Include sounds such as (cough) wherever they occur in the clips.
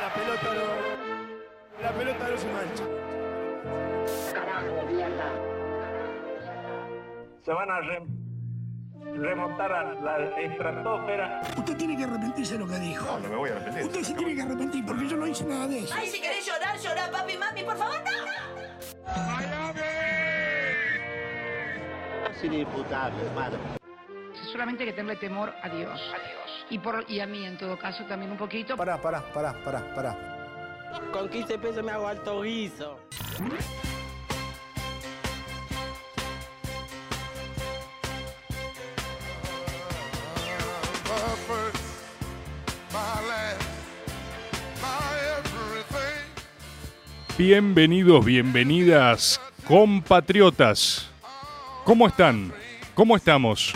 La pelota no. La pelota no se mancha. se van a re- remontar a la estratosfera. Usted tiene que arrepentirse de lo que dijo. No, no me voy a arrepentir. Usted se tiene que arrepentir porque yo no hice nada de eso. Ay, si querés llorar, llorar, papi, mami, por favor, no. Es inimputable, hermano. solamente hay que tenerle temor a Dios. Y, por, y a mí, en todo caso, también un poquito. Pará, pará, pará, pará, pará. Con 15 pesos me hago alto guiso. Bienvenidos, bienvenidas, compatriotas. ¿Cómo están? ¿Cómo estamos?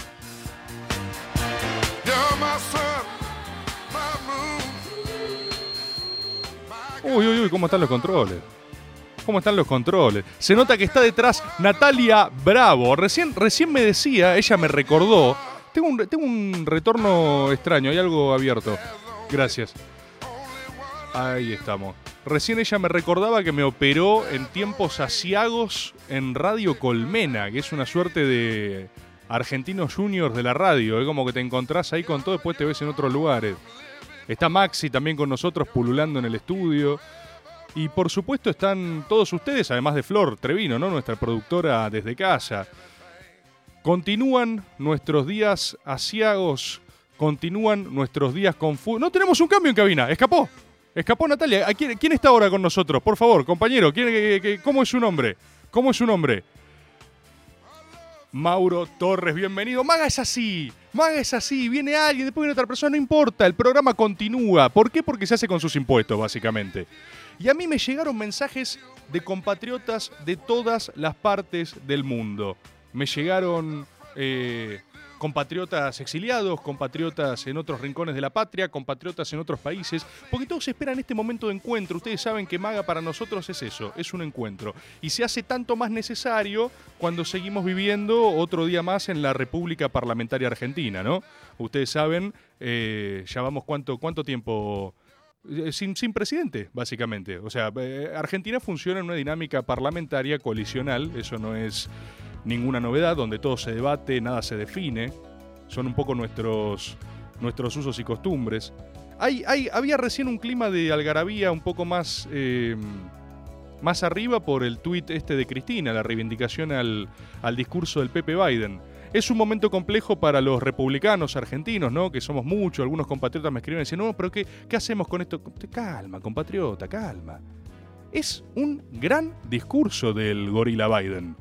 Uy, uy, uy, ¿cómo están los controles? ¿Cómo están los controles? Se nota que está detrás Natalia Bravo. Recién, recién me decía, ella me recordó. Tengo un, tengo un retorno extraño, hay algo abierto. Gracias. Ahí estamos. Recién ella me recordaba que me operó en tiempos asiagos en Radio Colmena, que es una suerte de argentinos juniors de la radio. Es como que te encontrás ahí con todo, después te ves en otros lugares. Está Maxi también con nosotros pululando en el estudio. Y por supuesto están todos ustedes, además de Flor Trevino, ¿no? Nuestra productora desde casa. Continúan nuestros días asiagos, continúan nuestros días confusos. No tenemos un cambio en cabina, escapó. Escapó Natalia. ¿A quién, está ahora con nosotros? Por favor, compañero, ¿quién- qué- qué- ¿cómo es su nombre? ¿Cómo es su nombre? Mauro Torres, bienvenido. Maga es así. Maga es así. Viene alguien, después viene otra persona, no importa. El programa continúa. ¿Por qué? Porque se hace con sus impuestos, básicamente. Y a mí me llegaron mensajes de compatriotas de todas las partes del mundo. Me llegaron eh, compatriotas exiliados, compatriotas en otros rincones de la patria, compatriotas en otros países, porque todos esperan este momento de encuentro. Ustedes saben que Maga para nosotros es eso, es un encuentro. Y se hace tanto más necesario cuando seguimos viviendo otro día más en la República Parlamentaria Argentina, ¿no? Ustedes saben, eh, ya vamos cuánto, cuánto tiempo eh, sin, sin presidente, básicamente. O sea, eh, Argentina funciona en una dinámica parlamentaria coalicional, eso no es ninguna novedad, donde todo se debate, nada se define. Son un poco nuestros, nuestros usos y costumbres. Había recién un clima de algarabía un poco más, eh, más arriba por el tuit este de Cristina, la reivindicación al, al discurso del Pepe Biden. Es un momento complejo para los republicanos argentinos, ¿no? Que somos muchos, algunos compatriotas me escriben y dicen, no, pero ¿qué, qué hacemos con esto? Calma, compatriota, calma. Es un gran discurso del gorila Biden.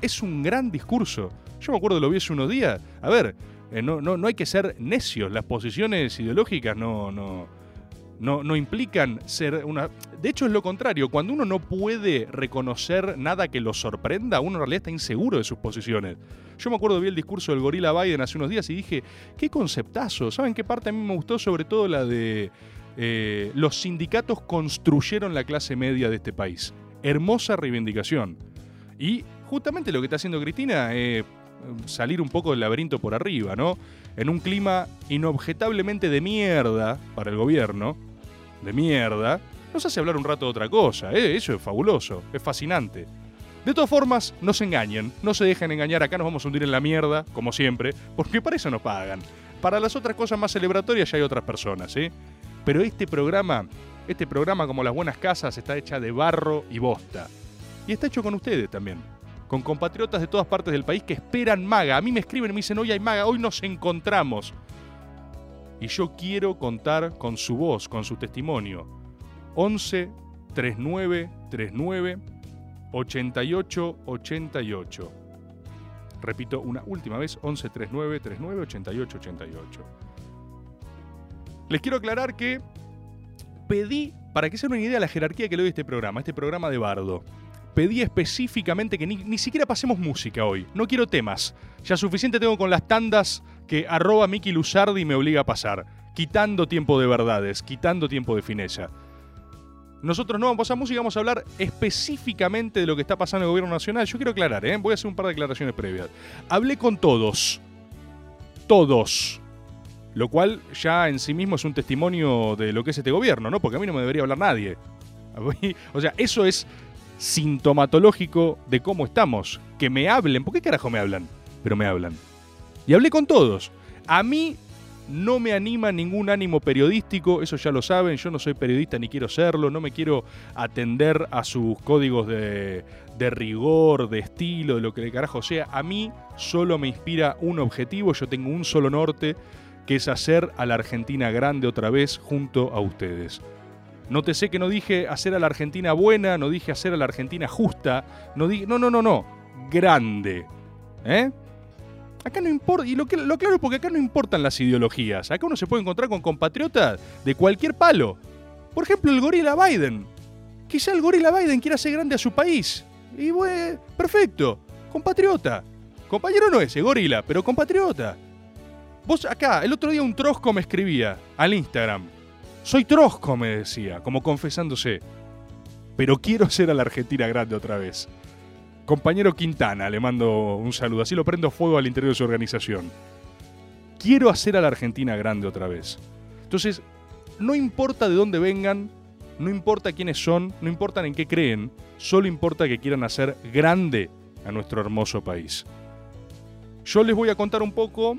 Es un gran discurso. Yo me acuerdo, lo vi hace unos días. A ver, eh, no, no, no hay que ser necios. Las posiciones ideológicas no, no, no, no implican ser una... De hecho es lo contrario. Cuando uno no puede reconocer nada que lo sorprenda, uno en realidad está inseguro de sus posiciones. Yo me acuerdo, vi el discurso del gorila Biden hace unos días y dije, qué conceptazo. ¿Saben qué parte a mí me gustó? Sobre todo la de... eh, los sindicatos construyeron la clase media de este país. Hermosa reivindicación. Y justamente lo que está haciendo Cristina es salir un poco del laberinto por arriba, ¿no? En un clima inobjetablemente de mierda para el gobierno, de mierda, nos hace hablar un rato de otra cosa, ¿eh? Eso es fabuloso, es fascinante. De todas formas, no se engañen, no se dejen engañar, acá nos vamos a hundir en la mierda, como siempre, porque para eso nos pagan. Para las otras cosas más celebratorias ya hay otras personas, ¿eh? Pero este programa, este programa como las buenas casas, está hecha de barro y bosta. Y está hecho con ustedes también. Con compatriotas de todas partes del país que esperan maga. A mí me escriben y me dicen, hoy hay maga, hoy nos encontramos. Y yo quiero contar con su voz, con su testimonio. 11 39 39 88 88. Repito una última vez, 11 39 39 88 88. Les quiero aclarar que pedí, para que se den una idea de la jerarquía que le doy a este programa, este programa de Bardo, pedí específicamente que ni, ni siquiera pasemos música hoy. No quiero temas. Ya suficiente tengo con las tandas que arroba Miki Luzardi me obliga a pasar. Quitando tiempo de verdades, quitando tiempo de fineza. Nosotros no vamos a música, vamos a hablar específicamente de lo que está pasando en el gobierno nacional. Yo quiero aclarar, ¿eh? voy a hacer un par de declaraciones previas. Hablé con todos, todos. Lo cual ya en sí mismo es un testimonio de lo que es este gobierno, ¿no? Porque a mí no me debería hablar nadie. O sea, eso es sintomatológico de cómo estamos. Que me hablen. ¿Por qué carajo me hablan? Pero me hablan. Y hablé con todos. A mí no me anima ningún ánimo periodístico, eso ya lo saben, yo no soy periodista ni quiero serlo, no me quiero atender a sus códigos de, de rigor, de estilo, de lo que de carajo sea. A mí solo me inspira un objetivo, yo tengo un solo norte, que es hacer a la Argentina grande otra vez junto a ustedes. Nótese que no dije hacer a la Argentina buena, no dije hacer a la Argentina justa, no dije, no, no, no, no, grande. ¿Eh? Acá no importa, y lo, que, lo claro es porque acá no importan las ideologías. Acá uno se puede encontrar con compatriotas de cualquier palo. Por ejemplo, el gorila Biden. Quizá el gorila Biden quiera hacer grande a su país. Y bueno, perfecto. Compatriota. Compañero no ese, gorila, pero compatriota. Vos acá, el otro día un trosco me escribía al Instagram. Soy trosco, me decía, como confesándose. Pero quiero ser a la Argentina grande otra vez. Compañero Quintana, le mando un saludo. Así lo prendo fuego al interior de su organización. Quiero hacer a la Argentina grande otra vez. Entonces, no importa de dónde vengan, no importa quiénes son, no importa en qué creen, solo importa que quieran hacer grande a nuestro hermoso país. Yo les voy a contar un poco,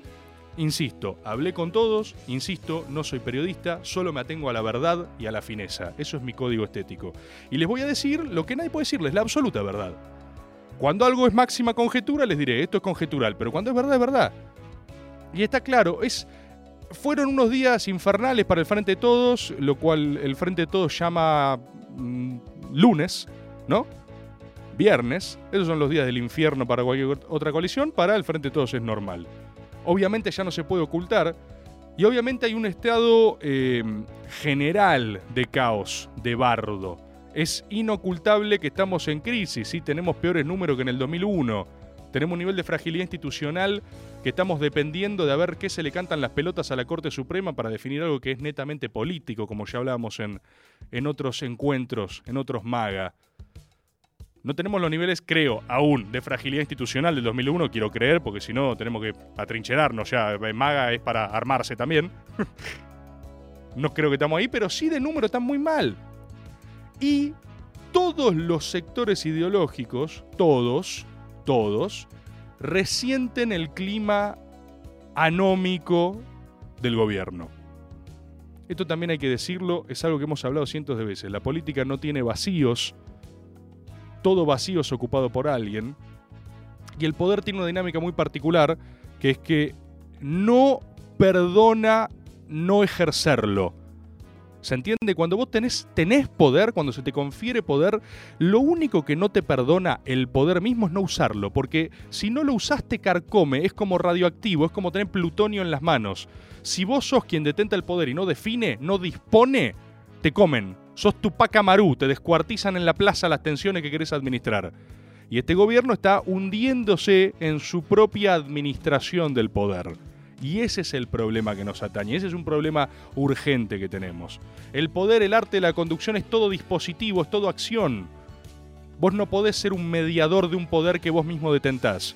insisto, hablé con todos, insisto, no soy periodista, solo me atengo a la verdad y a la fineza. Eso es mi código estético. Y les voy a decir lo que nadie puede decirles, la absoluta verdad. Cuando algo es máxima conjetura, les diré, esto es conjetural, pero cuando es verdad, es verdad. Y está claro, es, fueron unos días infernales para el Frente de Todos, lo cual el Frente de Todos llama mm, lunes, ¿no? Viernes, esos son los días del infierno para cualquier otra coalición, para el Frente de Todos es normal. Obviamente ya no se puede ocultar, y obviamente hay un estado eh, general de caos, de bardo. Es inocultable que estamos en crisis, ¿sí? tenemos peores números que en el 2001, tenemos un nivel de fragilidad institucional que estamos dependiendo de a ver qué se le cantan las pelotas a la Corte Suprema para definir algo que es netamente político, como ya hablábamos en, en otros encuentros, en otros MAGA. No tenemos los niveles, creo, aún, de fragilidad institucional del 2001, quiero creer, porque si no tenemos que atrincherarnos ya. MAGA es para armarse también. (laughs) no creo que estamos ahí, pero sí de número están muy mal. Y todos los sectores ideológicos, todos, todos, resienten el clima anómico del gobierno. Esto también hay que decirlo, es algo que hemos hablado cientos de veces. La política no tiene vacíos, todo vacío es ocupado por alguien. Y el poder tiene una dinámica muy particular, que es que no perdona no ejercerlo. ¿Se entiende? Cuando vos tenés, tenés poder, cuando se te confiere poder, lo único que no te perdona el poder mismo es no usarlo, porque si no lo usaste carcome, es como radioactivo, es como tener plutonio en las manos. Si vos sos quien detenta el poder y no define, no dispone, te comen. Sos tu pacamarú, te descuartizan en la plaza las tensiones que querés administrar. Y este gobierno está hundiéndose en su propia administración del poder. Y ese es el problema que nos atañe, ese es un problema urgente que tenemos. El poder, el arte, la conducción es todo dispositivo, es todo acción. Vos no podés ser un mediador de un poder que vos mismo detentás.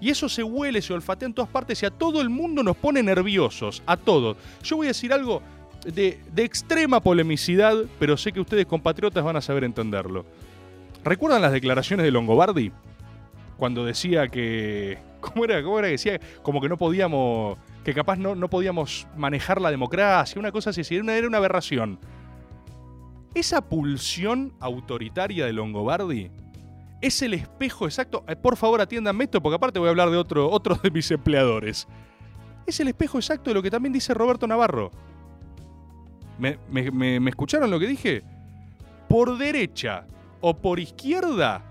Y eso se huele, se olfatea en todas partes y a todo el mundo nos pone nerviosos, a todos. Yo voy a decir algo de, extrema polemicidad, pero sé que ustedes compatriotas van a saber entenderlo. ¿Recuerdan las declaraciones de Longobardi? Cuando decía que (laughs) ¿Cómo era? ¿Cómo era que decía? Como que no podíamos. Que capaz no, no podíamos manejar la democracia, una cosa así. Era una, era una aberración. Esa pulsión autoritaria de Longobardi es el espejo exacto. Eh, por favor, atiéndanme esto, porque aparte voy a hablar de otro de mis empleadores. Es el espejo exacto de lo que también dice Roberto Navarro. ¿Me, escucharon lo que dije? Por derecha o por izquierda,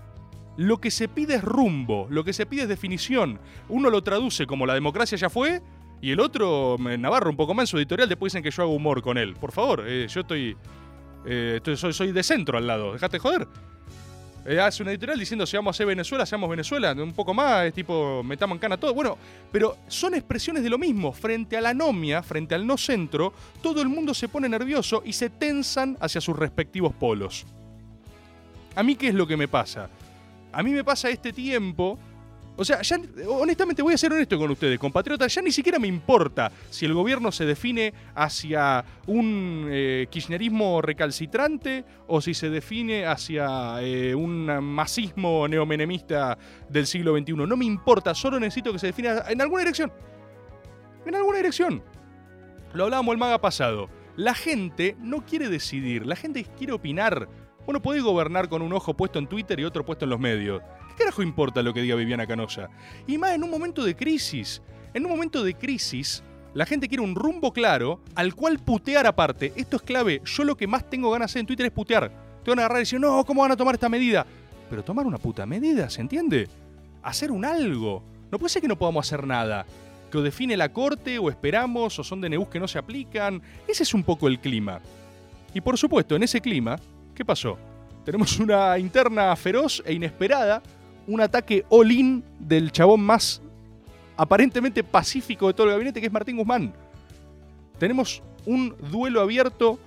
lo que se pide es rumbo, lo que se pide es definición. Uno lo traduce como la democracia ya fue y el otro, Navarro, un poco más en su editorial, después dicen que yo hago humor con él. Por favor, eh, yo estoy, eh, soy, soy, de centro al lado, dejate joder. Eh, hace una editorial diciendo si vamos a hacer Venezuela, seamos Venezuela, un poco más, es tipo, metamos en cana todo. Bueno, pero son expresiones de lo mismo. Frente a la anomia, frente al no centro, todo el mundo se pone nervioso y se tensan hacia sus respectivos polos. ¿A mí qué es lo que me pasa? A mí me pasa este tiempo O sea, ya, honestamente voy a ser honesto con ustedes, compatriotas, ya ni siquiera me importa si el gobierno se define hacia un eh, kirchnerismo recalcitrante o si se define hacia eh, un masismo neomenemista del siglo XXI. No me importa, solo necesito que se defina en alguna dirección. En alguna dirección. Lo hablábamos el maga pasado. La gente no quiere decidir, la gente quiere opinar. Bueno, podés gobernar con un ojo puesto en Twitter y otro puesto en los medios. ¿Qué carajo importa lo que diga Viviana Canosa? Y más en un momento de crisis. En un momento de crisis, la gente quiere un rumbo claro al cual putear aparte. Esto es clave. Yo lo que más tengo ganas de hacer en Twitter es putear. Te van a agarrar y decir, no, ¿cómo van a tomar esta medida? Pero tomar una puta medida, ¿se entiende? Hacer un algo. No puede ser que no podamos hacer nada. Que o define la corte, o esperamos, o son DNUs que no se aplican. Ese es un poco el clima. Y por supuesto, en ese clima, ¿qué pasó? Tenemos una interna feroz e inesperada un ataque all-in del chabón más aparentemente pacífico de todo el gabinete, que es Martín Guzmán. Tenemos un duelo abierto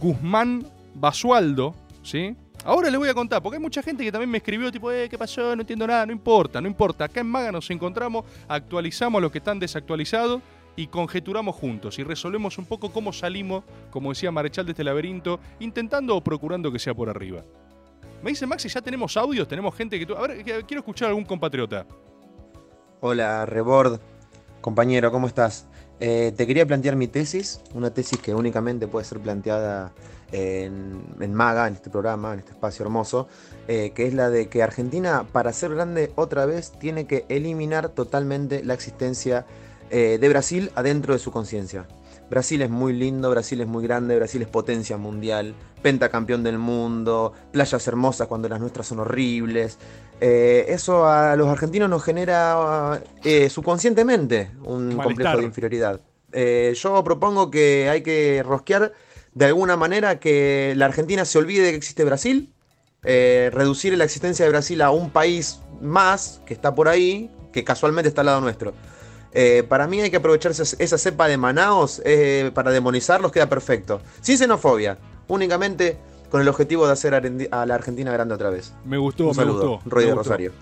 Guzmán-Basualdo, ¿sí? Ahora les voy a contar, porque hay mucha gente que también me escribió, tipo, eh, ¿qué pasó? No entiendo nada, no importa, no importa. Acá en Maga nos encontramos, actualizamos los que están desactualizados y conjeturamos juntos y resolvemos un poco cómo salimos, como decía Marechal de este laberinto, intentando o procurando que sea por arriba. Me dice Maxi, ya tenemos audios, tenemos gente que... tú- A ver, quiero escuchar a algún compatriota. Hola, Rebord, compañero, ¿cómo estás? Eh, te quería plantear mi tesis, una tesis que únicamente puede ser planteada en, en Maga, en este programa, en este espacio hermoso, eh, que es la de que Argentina, para ser grande otra vez, tiene que eliminar totalmente la existencia eh, de Brasil adentro de su conciencia. Brasil es muy lindo, Brasil es muy grande, Brasil es potencia mundial, pentacampeón del mundo, playas hermosas cuando las nuestras son horribles. Eh, eso a los argentinos nos genera eh, subconscientemente un Malestar. complejo de inferioridad. Eh, yo propongo que hay que rosquear de alguna manera que la Argentina se olvide de que existe Brasil, eh, reducir la existencia de Brasil a un país más que está por ahí, que casualmente está al lado nuestro. Eh, para mí hay que aprovecharse esa cepa de Manaos eh, para demonizarlos, queda perfecto. Sin xenofobia, únicamente con el objetivo de hacer a la Argentina grande otra vez. Me gustó, Un me saludo, gustó. Roy me de gustó. Rosario.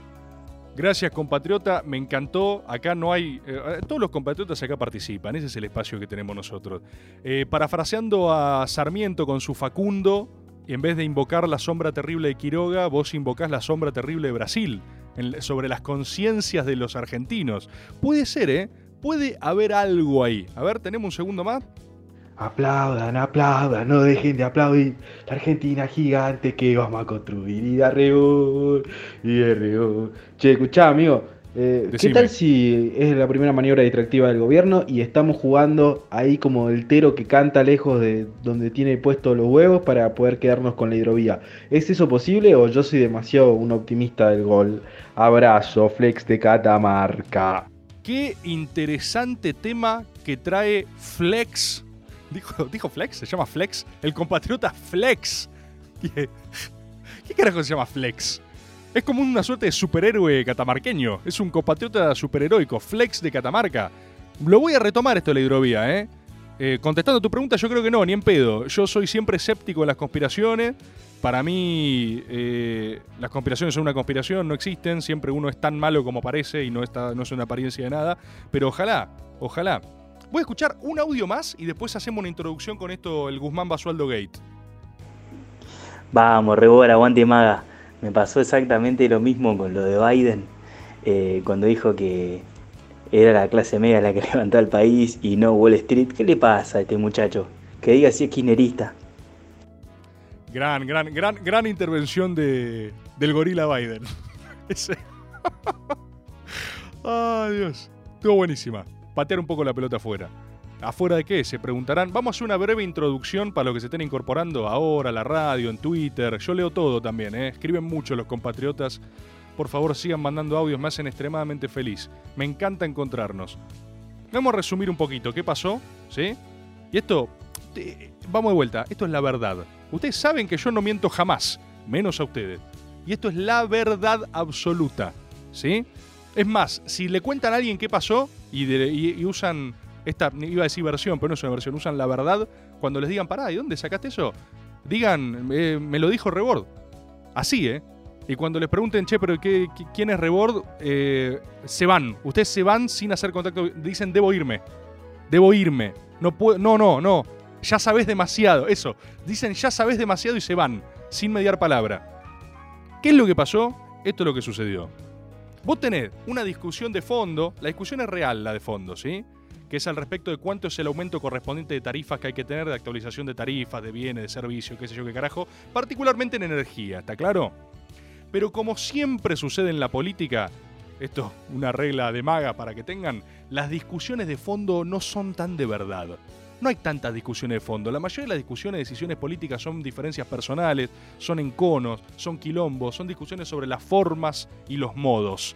Gracias, compatriota. Me encantó. Acá no hay. eh, todos los compatriotas acá participan. Ese es el espacio que tenemos nosotros. Eh, parafraseando a Sarmiento con su Facundo, en vez de invocar la sombra terrible de Quiroga, vos invocás la sombra terrible de Brasil. En- sobre las conciencias de los argentinos. Puede ser, ¿eh? Puede haber algo ahí. A ver, tenemos un segundo más. Aplaudan, aplaudan, no dejen de aplaudir. La Argentina gigante que vamos a construir. Y de arreo, y de arreo. Che, escuchá, amigo. Eh, ¿Qué tal si es la primera maniobra distractiva del gobierno y estamos jugando ahí como el tero que canta lejos de donde tiene puestos los huevos para poder quedarnos con la hidrovía? ¿Es eso posible o yo soy demasiado un optimista del gol? Abrazo, Flex de Catamarca. Qué interesante tema que trae Flex. ¿Dijo, dijo Flex? ¿Se llama Flex? El compatriota Flex. ¿Qué, (laughs) ¿Qué carajo se llama Flex? Es como una suerte de superhéroe catamarqueño. Es un compatriota superheroico. Flex de Catamarca. Lo voy a retomar esto de la hidrovía, ¿eh? Eh, contestando tu pregunta, yo creo que no, ni en pedo. Yo soy siempre escéptico en las conspiraciones. Para mí, eh, las conspiraciones son una conspiración, no existen. Siempre uno es tan malo como parece y no, está, no es una apariencia de nada. Pero ojalá, ojalá. Voy a escuchar un audio más y después hacemos una introducción con esto, el Guzmán Basualdo Gate. Vamos, Rebor, aguante maga. Me pasó exactamente lo mismo con lo de Biden, eh, cuando dijo que era la clase media la que (laughs) levantó al país y no Wall Street. ¿Qué le pasa a este muchacho? Que diga si es kirchnerista. Gran, gran, gran, gran intervención de, del gorila Biden. (laughs) Ese. (laughs) Ay, Dios. Estuvo buenísima. Patear un poco la pelota afuera. ¿Afuera de qué? Se preguntarán. Vamos a hacer una breve introducción para los que se estén incorporando ahora, la radio, en Twitter. Yo leo todo también, ¿eh? Escriben mucho los compatriotas. Por favor, sigan mandando audios, me hacen extremadamente feliz. Me encanta encontrarnos. Vamos a resumir un poquito qué pasó, ¿sí? Y esto, vamos de vuelta, esto es la verdad. Ustedes saben que yo no miento jamás, menos a ustedes. Y esto es la verdad absoluta, ¿sí? Es más, si le cuentan a alguien qué pasó y usan esta, iba a decir versión, pero no es una versión, usan la verdad, cuando les digan, pará, ¿y dónde sacaste eso? Digan, "Eh, me lo dijo Rebord. Así, ¿eh? Y cuando les pregunten, che, pero qué, ¿quién es Rebord? Eh, se van. Ustedes se van sin hacer contacto. Dicen, debo irme. Debo irme. No puedo. No, no, no. Ya sabés demasiado. Eso. Dicen, ya sabés demasiado y se van. Sin mediar palabra. ¿Qué es lo que pasó? Esto es lo que sucedió. Vos tenés una discusión de fondo. La discusión es real, la de fondo, ¿sí? Que es al respecto de cuánto es el aumento correspondiente de tarifas que hay que tener, de actualización de tarifas, de bienes, de servicios, qué sé yo qué carajo. Particularmente en energía, ¿está claro? Pero como siempre sucede en la política, esto una regla de maga para que tengan, las discusiones de fondo no son tan de verdad. No hay tantas discusiones de fondo. La mayoría de las discusiones de decisiones políticas son diferencias personales, son enconos, son quilombos, son discusiones sobre las formas y los modos.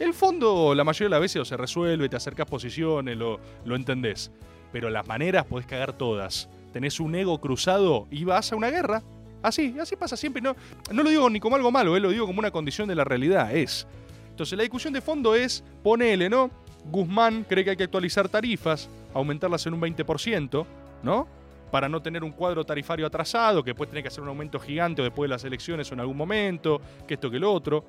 El fondo, la mayoría de las veces, se resuelve, te acercás posiciones, lo, lo entendés. Pero las maneras podés cagar todas. Tenés un ego cruzado y vas a una guerra. Así, así pasa siempre. No, no lo digo ni como algo malo, eh, lo digo como una condición de la realidad. Es. Entonces, la discusión de fondo es: ponele, ¿no? Guzmán cree que hay que actualizar tarifas, aumentarlas en un 20%, ¿no? Para no tener un cuadro tarifario atrasado, que después tener que hacer un aumento gigante después de las elecciones o en algún momento, que esto que lo otro.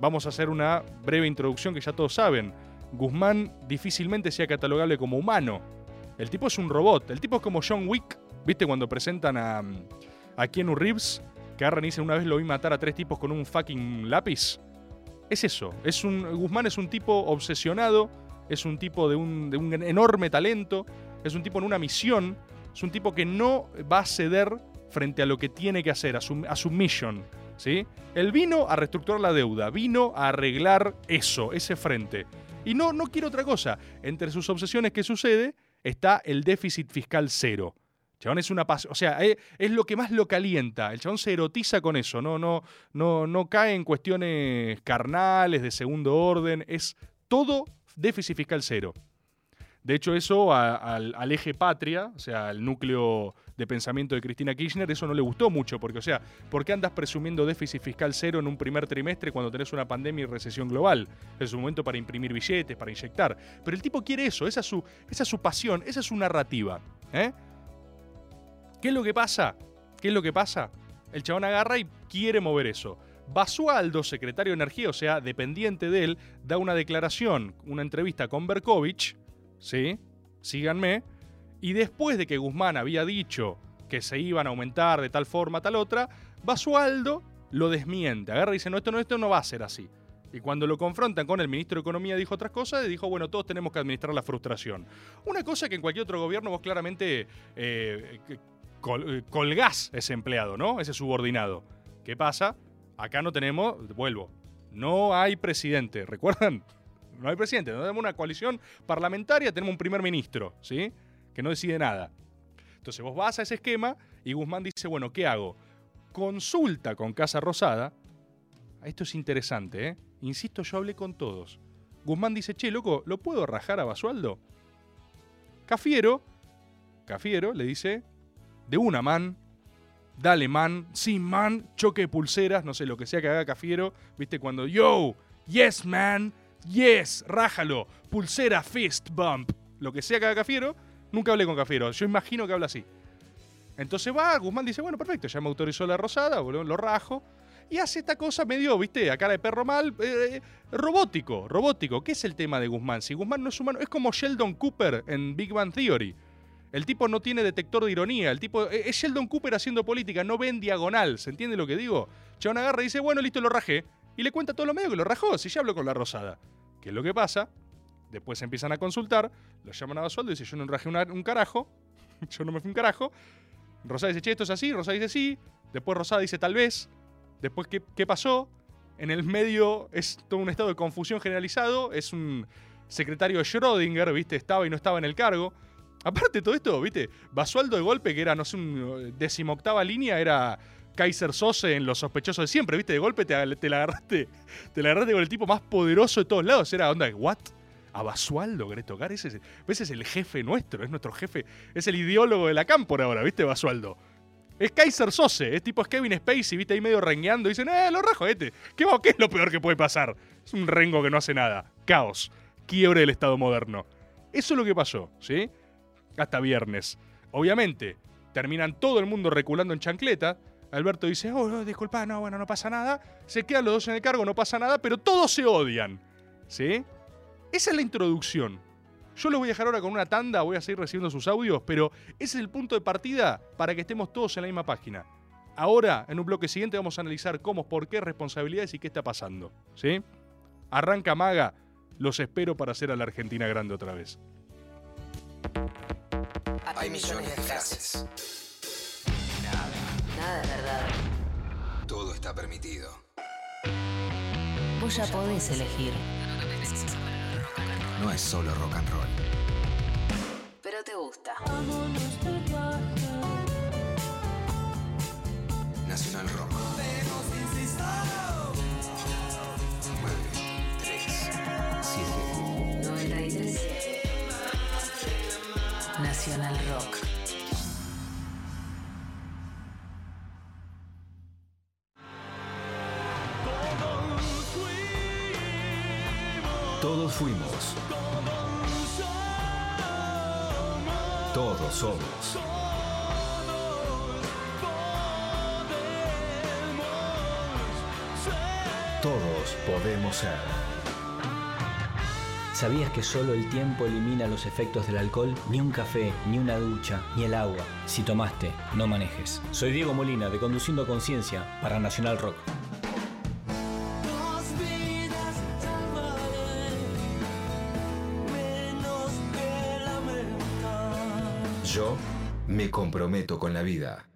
Vamos a hacer una breve introducción que ya todos saben. Guzmán difícilmente sea catalogable como humano. El tipo es un robot. El tipo es como John Wick. ¿Viste cuando presentan a, a Keanu Reeves? Que agarran y dicen una vez lo vi matar a tres tipos con un fucking lápiz. Es eso. Es un, Guzmán es un tipo obsesionado. Es un tipo de un, de un enorme talento. Es un tipo en una misión. Es un tipo que no va a ceder frente a lo que tiene que hacer, a su, a su mission. ¿Sí? Él vino a reestructurar la deuda, vino a arreglar eso, ese frente. Y no, no quiere otra cosa. Entre sus obsesiones que sucede está el déficit fiscal cero. Chabón es una o sea, es, es lo que más lo calienta. El chabón se erotiza con eso, no, no, no, no cae en cuestiones carnales, de segundo orden, es todo déficit fiscal cero. De hecho, eso al eje patria, o sea, al núcleo de pensamiento de Cristina Kirchner, eso no le gustó mucho, porque, o sea, ¿por qué andas presumiendo déficit fiscal cero en un primer trimestre cuando tenés una pandemia y recesión global? Es un momento para imprimir billetes, para inyectar. Pero el tipo quiere eso, esa es su, esa es su pasión, esa es su narrativa. ¿eh? ¿Qué es lo que pasa? ¿Qué es lo que pasa? El chabón agarra y quiere mover eso. Basualdo, secretario de Energía, o sea, dependiente de él, da una declaración, una entrevista con Berkovich, ¿sí? Síganme. Y después de que Guzmán había dicho que se iban a aumentar de tal forma, tal otra, Basualdo lo desmiente. Agarra y dice, no, esto no, esto no va a ser así. Y cuando lo confrontan con el ministro de Economía dijo otras cosas, dijo, bueno, todos tenemos que administrar la frustración. Una cosa que en cualquier otro gobierno vos claramente eh, eh, colgás ese empleado, ¿no? Ese subordinado. ¿Qué pasa? Acá no tenemos, vuelvo, no hay presidente, ¿recuerdan? No hay presidente, no tenemos una coalición parlamentaria, tenemos un primer ministro, ¿sí? No decide nada. Entonces vos vas a ese esquema y Guzmán dice, bueno, ¿qué hago? Consulta con Casa Rosada. Esto es interesante, ¿eh? Insisto, yo hablé con todos. Guzmán dice, che, loco, ¿lo puedo rajar a Basualdo? Cafiero, Cafiero le dice, de una man, dale man, sin man, choque pulseras, no sé, lo que sea que haga Cafiero, viste, cuando, yo, yes man, yes, rájalo, pulsera, fist bump, lo que sea que haga Cafiero, nunca hablé con Cafiero, yo imagino que habla así. Entonces va, Guzmán dice, bueno, perfecto, ya me autorizó la rosada, boludo, lo rajo. Y hace esta cosa medio, viste, a cara de perro mal, eh, robótico, robótico. ¿Qué es el tema de Guzmán? Si Guzmán no es humano, es como Sheldon Cooper en Big Bang Theory. El tipo no tiene detector de ironía. El tipo eh, es Sheldon Cooper haciendo política, no ve en diagonal. ¿Se entiende lo que digo? Chabón agarra y dice, bueno, listo, lo rajé. Y le cuenta todo lo medio que lo rajó, si ya habló con la rosada. ¿Qué es lo que pasa? Después empiezan a consultar, lo llaman a Basualdo y dice, yo no rajé un carajo, (laughs) yo no me fui un carajo. Rosada dice, che, esto es así, Rosada dice sí. Después Rosada dice tal vez. Después, ¿qué, qué pasó? En el medio es todo un estado de confusión generalizado. Es un secretario de Schrödinger, ¿viste? Estaba y no estaba en el cargo. Aparte todo esto, ¿viste? Basualdo de golpe, que era, no sé, un decimoctava línea, era Kaiser Sose en Los Sospechosos de Siempre, ¿viste? De golpe te, te la agarraste te la agarraste con el tipo más poderoso de todos lados. Era onda, ¿what? A Basualdo querés tocar, ese es, ese es el jefe nuestro, es nuestro jefe, es el ideólogo de la cámpora ahora, ¿viste? Basualdo. Es Kaiser Sose, es tipo es Kevin Spacey, viste ahí medio rengueando. Y dicen, eh, lo rajo este. ¿Qué, va- ¿Qué es lo peor que puede pasar? Es un rengo que no hace nada. Caos. Quiebre del Estado moderno. Eso es lo que pasó, ¿sí? Hasta viernes. Obviamente, terminan todo el mundo reculando en chancleta. Alberto dice, oh, oh, disculpa, no, bueno, no pasa nada. Se quedan los dos en el cargo, no pasa nada, pero todos se odian. ¿Sí? Esa es la introducción. Yo lo voy a dejar ahora con una tanda, voy a seguir recibiendo sus audios, pero ese es el punto de partida para que estemos todos en la misma página. Ahora, en un bloque siguiente, vamos a analizar cómo, por qué, responsabilidades y qué está pasando. ¿Sí? Arranca Maga, los espero para hacer a la Argentina grande otra vez. Hay millones de frases. Nada es verdad. Todo está permitido. Vos ya podés elegir, No es solo rock and roll. pero te gusta. Nacional Rock. 9, 3, 7. 93. Nacional Rock. Todos fuimos. Todos somos. Todos podemos ser. ¿Sabías que solo el tiempo elimina los efectos del alcohol? Ni un café, ni una ducha, ni el agua. Si tomaste, no manejes. Soy Diego Molina de Conduciendo Conciencia para Nacional Rock. Me comprometo con la vida.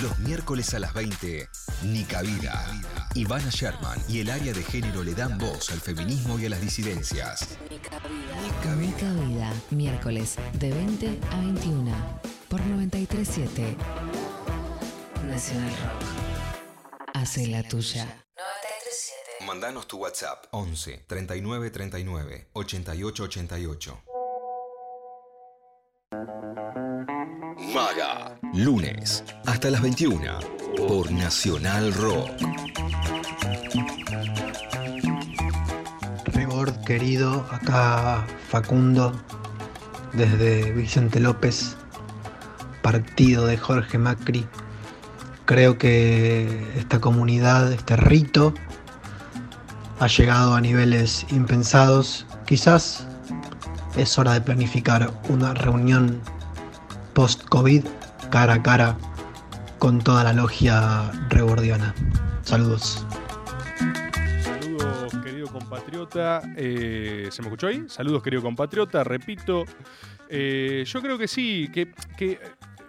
Los miércoles a las 20, Nica Vida. Ivana Sherman y el área de género le dan voz al feminismo y a las disidencias. Nica Vida, miércoles de 20 a 21 por 937 Nacional Rock. Hace la tuya. 937. Mandanos tu WhatsApp 11 39 39 88 88. Maga. Lunes hasta las 21 por Nacional Rock. Rebord querido, acá Facundo, desde Vicente López, partido de Jorge Macri. Creo que esta comunidad, este rito, ha llegado a niveles impensados. Quizás es hora de planificar una reunión post-COVID cara a cara con toda la logia rebordiana. Saludos. Saludos, querido compatriota. Eh, ¿Se me escuchó ahí? Saludos, querido compatriota. Repito, eh, yo creo que sí, que, que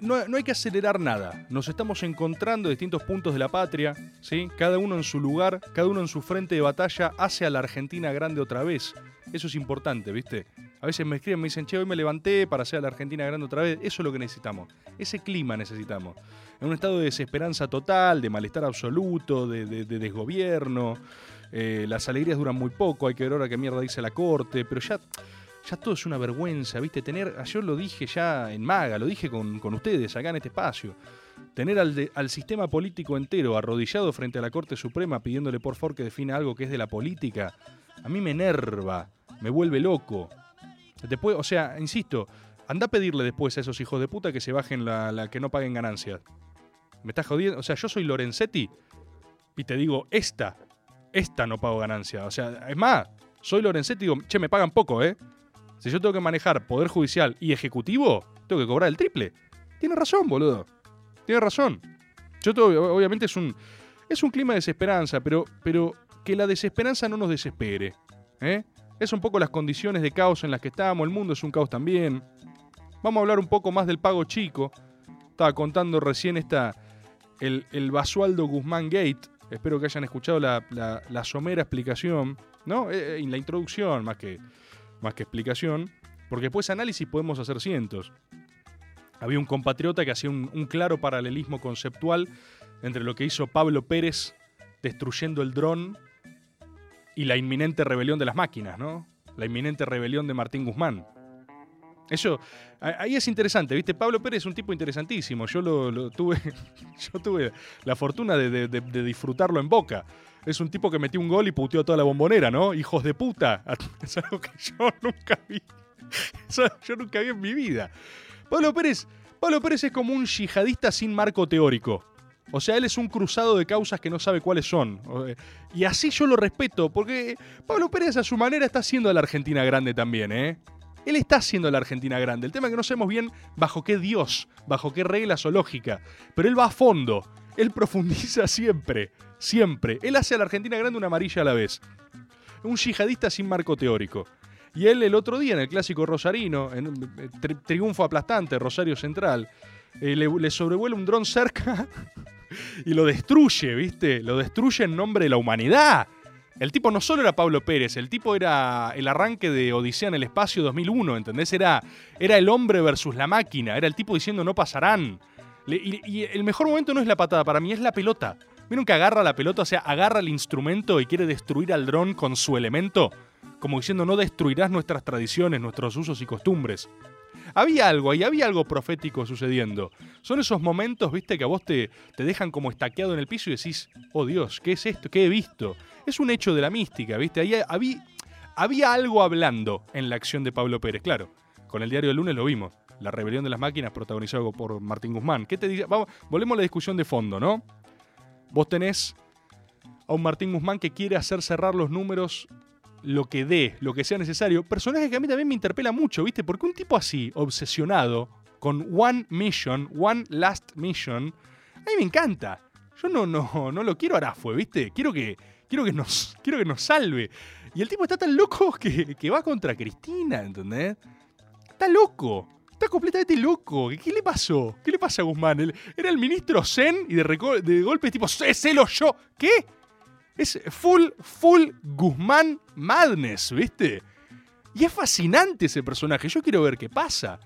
no, no hay que acelerar nada. Nos estamos encontrando en distintos puntos de la patria, ¿sí? Cada uno en su lugar, cada uno en su frente de batalla hace a la Argentina grande otra vez. Eso es importante, ¿viste? A veces me escriben, me dicen, che, hoy me levanté para hacer a la Argentina grande otra vez. Eso es lo que necesitamos. Ese clima necesitamos. En un estado de desesperanza total, de malestar absoluto, de, de- de desgobierno. Eh, las alegrías duran muy poco, hay que ver ahora qué mierda dice la corte, pero ya, ya todo es una vergüenza, ¿viste? Tener, ayer lo dije ya en Maga, lo dije con, con ustedes acá en este espacio. Tener al, al sistema político entero arrodillado frente a la Corte Suprema pidiéndole por favor que defina algo que es de la política, a mí me enerva, me vuelve loco. Después, o sea, insisto, anda a pedirle después a esos hijos de puta que se bajen la, la- que no paguen ganancias. ¿Me estás jodiendo? O sea, yo soy Lorenzetti y te digo, esta, esta no pago ganancia. O sea, es más, soy Lorenzetti y digo, che, me pagan poco, ¿eh? Si yo tengo que manejar Poder Judicial y Ejecutivo, tengo que cobrar el triple. Tiene razón, boludo. Tiene razón. Yo tengo- obviamente es un, es un clima de desesperanza, pero, pero que la desesperanza no nos desespere. ¿eh? Es un poco las condiciones de caos en las que estamos, el mundo es un caos también. Vamos a hablar un poco más del pago chico. Estaba contando recién esta, el, el Basualdo Guzmán Gate. Espero que hayan escuchado la, la- somera explicación, ¿no? Eh, eh, en la introducción, más que, más que explicación. Porque después análisis podemos hacer cientos. Había un compatriota que hacía un, claro paralelismo conceptual entre lo que hizo Pablo Pérez destruyendo el dron y la inminente rebelión de las máquinas, ¿no? La inminente rebelión de Martín Guzmán. Eso, ahí es interesante, ¿viste? Pablo Pérez es un tipo interesantísimo. Yo lo, tuve, (laughs) yo tuve la fortuna de disfrutarlo en boca. Es un tipo que metió un gol y puteó toda la bombonera, ¿no? Hijos de puta. (laughs) Es algo que yo nunca vi. Yo nunca vi en mi vida. Pablo Pérez, Pablo Pérez es como un yihadista sin marco teórico. O sea, él es un cruzado de causas que no sabe cuáles son. Eh, Y así yo lo respeto, porque Pablo Pérez a su manera está haciendo a la Argentina grande también, ¿eh? Él está haciendo la Argentina grande. El tema es que no sabemos bien bajo qué Dios, bajo qué reglas o lógica. Pero él va a fondo. Él (laughs) profundiza siempre. Siempre. Él hace a la Argentina grande una amarilla a la vez. Un yihadista sin marco teórico. Y él el otro día en el clásico rosarino, en eh, tri- triunfo aplastante, Rosario Central, eh, le, le sobrevuela un dron cerca (laughs) y lo destruye, ¿viste? Lo destruye en nombre de la humanidad. El tipo no solo era Pablo Pérez, el tipo era el arranque de Odisea en el Espacio 2001, ¿entendés? Era, era el hombre versus la máquina, era el tipo diciendo no pasarán. Y el mejor momento no es la patada, para mí es la pelota. ¿Vieron que agarra la pelota, o sea, agarra el instrumento y quiere destruir al dron con su elemento? Como diciendo, no destruirás nuestras tradiciones, nuestros usos y costumbres. Había algo ahí, había algo profético sucediendo. Son esos momentos, viste, que a vos te, te dejan como estaqueado en el piso y decís, oh Dios, ¿qué es esto? ¿Qué he visto? Es un hecho de la mística, viste. Ahí había, había algo hablando en la acción de Pablo Pérez, claro. Con el diario del lunes lo vimos. La rebelión de las máquinas protagonizado por Martín Guzmán. ¿Qué te? Vamos, volvemos a la discusión de fondo, ¿no? Vos tenés a un Martín Guzmán que quiere hacer cerrar los números lo que dé, lo que sea necesario. Personaje que a mí también me interpela mucho, ¿viste? Porque un tipo así, obsesionado, con One Mission, One Last Mission, a mí me encanta. Yo no, no, no lo quiero Arafue, ¿viste? Quiero que, quiero que, nos, (laughs) quiero que nos salve. Y el tipo está tan loco que, que va contra Cristina, ¿entendés? Está loco. Está completamente loco. ¿Qué, le pasó? ¿Qué le pasa a Guzmán? Él- era el ministro Zen y de, de golpe es tipo, "Sé, sélo yo. ¿Qué? Es full, full Guzmán Madness, ¿viste? Y es fascinante ese personaje. Yo quiero ver qué pasa.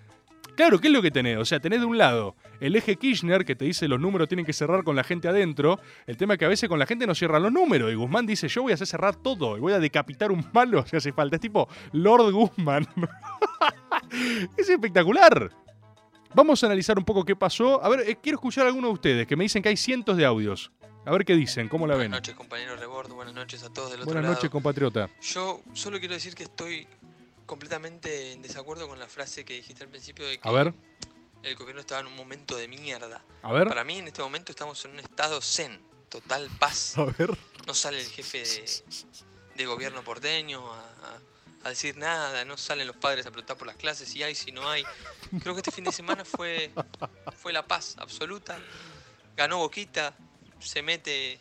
Claro, ¿qué es lo que tenés? O sea, tenés de un lado el eje Kirchner que te dice los números tienen que cerrar con la gente adentro. El tema es que a veces con la gente no cierran los números. Y Guzmán dice, yo voy a hacer cerrar todo y voy a decapitar un malo si hace falta. Es tipo Lord Guzmán. (laughs) es espectacular. Vamos a analizar un poco qué pasó. A ver, eh, quiero escuchar a alguno de ustedes que me dicen que hay cientos de audios. A ver qué dicen, cómo la ven. Buenas noches, compañero Rebord. Buenas noches a todos del otro Buenas lado. noches, compatriota. Yo solo quiero decir que estoy completamente en desacuerdo con la frase que dijiste al principio de que A ver. el gobierno estaba en un momento de mierda. A ver. Para mí en este momento estamos en un estado zen, total paz. (laughs) A ver. No sale el jefe de, de gobierno porteño a, a- a decir nada, no salen los padres a preguntar por las clases, si hay, si no hay. Creo que este fin de semana fue, fue la paz absoluta. Ganó Boquita, se mete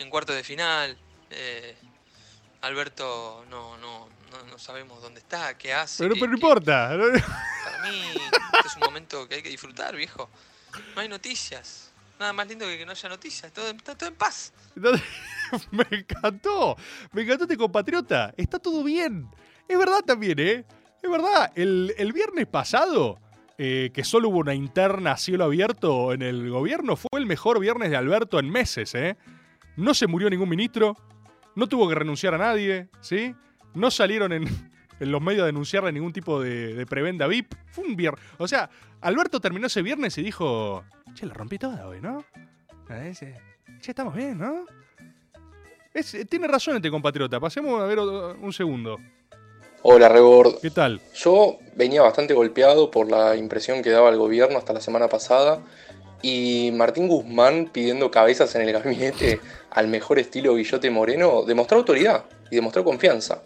en cuartos de final. eh, Alberto no, no, no, no sabemos dónde está, qué hace. Pero, qué- pero no qué- importa. (laughs) Para mí este es un momento que hay que disfrutar, viejo. No hay noticias. Nada más lindo que que no haya noticias. Todo, está todo en paz. (laughs) me encantó. Me encantó este compatriota. Está todo bien. Es verdad también, ¿eh? Es verdad. El, el viernes pasado, eh, que solo hubo una interna a cielo abierto en el gobierno, fue el mejor viernes de Alberto en meses, ¿eh? No se murió ningún ministro. No tuvo que renunciar a nadie, ¿sí? No salieron en, en los medios a denunciarle ningún tipo de, de prebenda VIP. Fue un viernes. O sea, Alberto terminó ese viernes y dijo: Che, la rompí toda hoy, ¿no? Che, estamos bien, ¿no? Es- eh, tiene razón este compatriota. Pasemos a ver un segundo. Hola, Rebord. ¿Qué tal? Yo venía bastante golpeado por la impresión que daba el gobierno hasta la semana pasada y Martín Guzmán pidiendo cabezas en el gabinete al mejor estilo Guillote Moreno demostró autoridad y demostró confianza.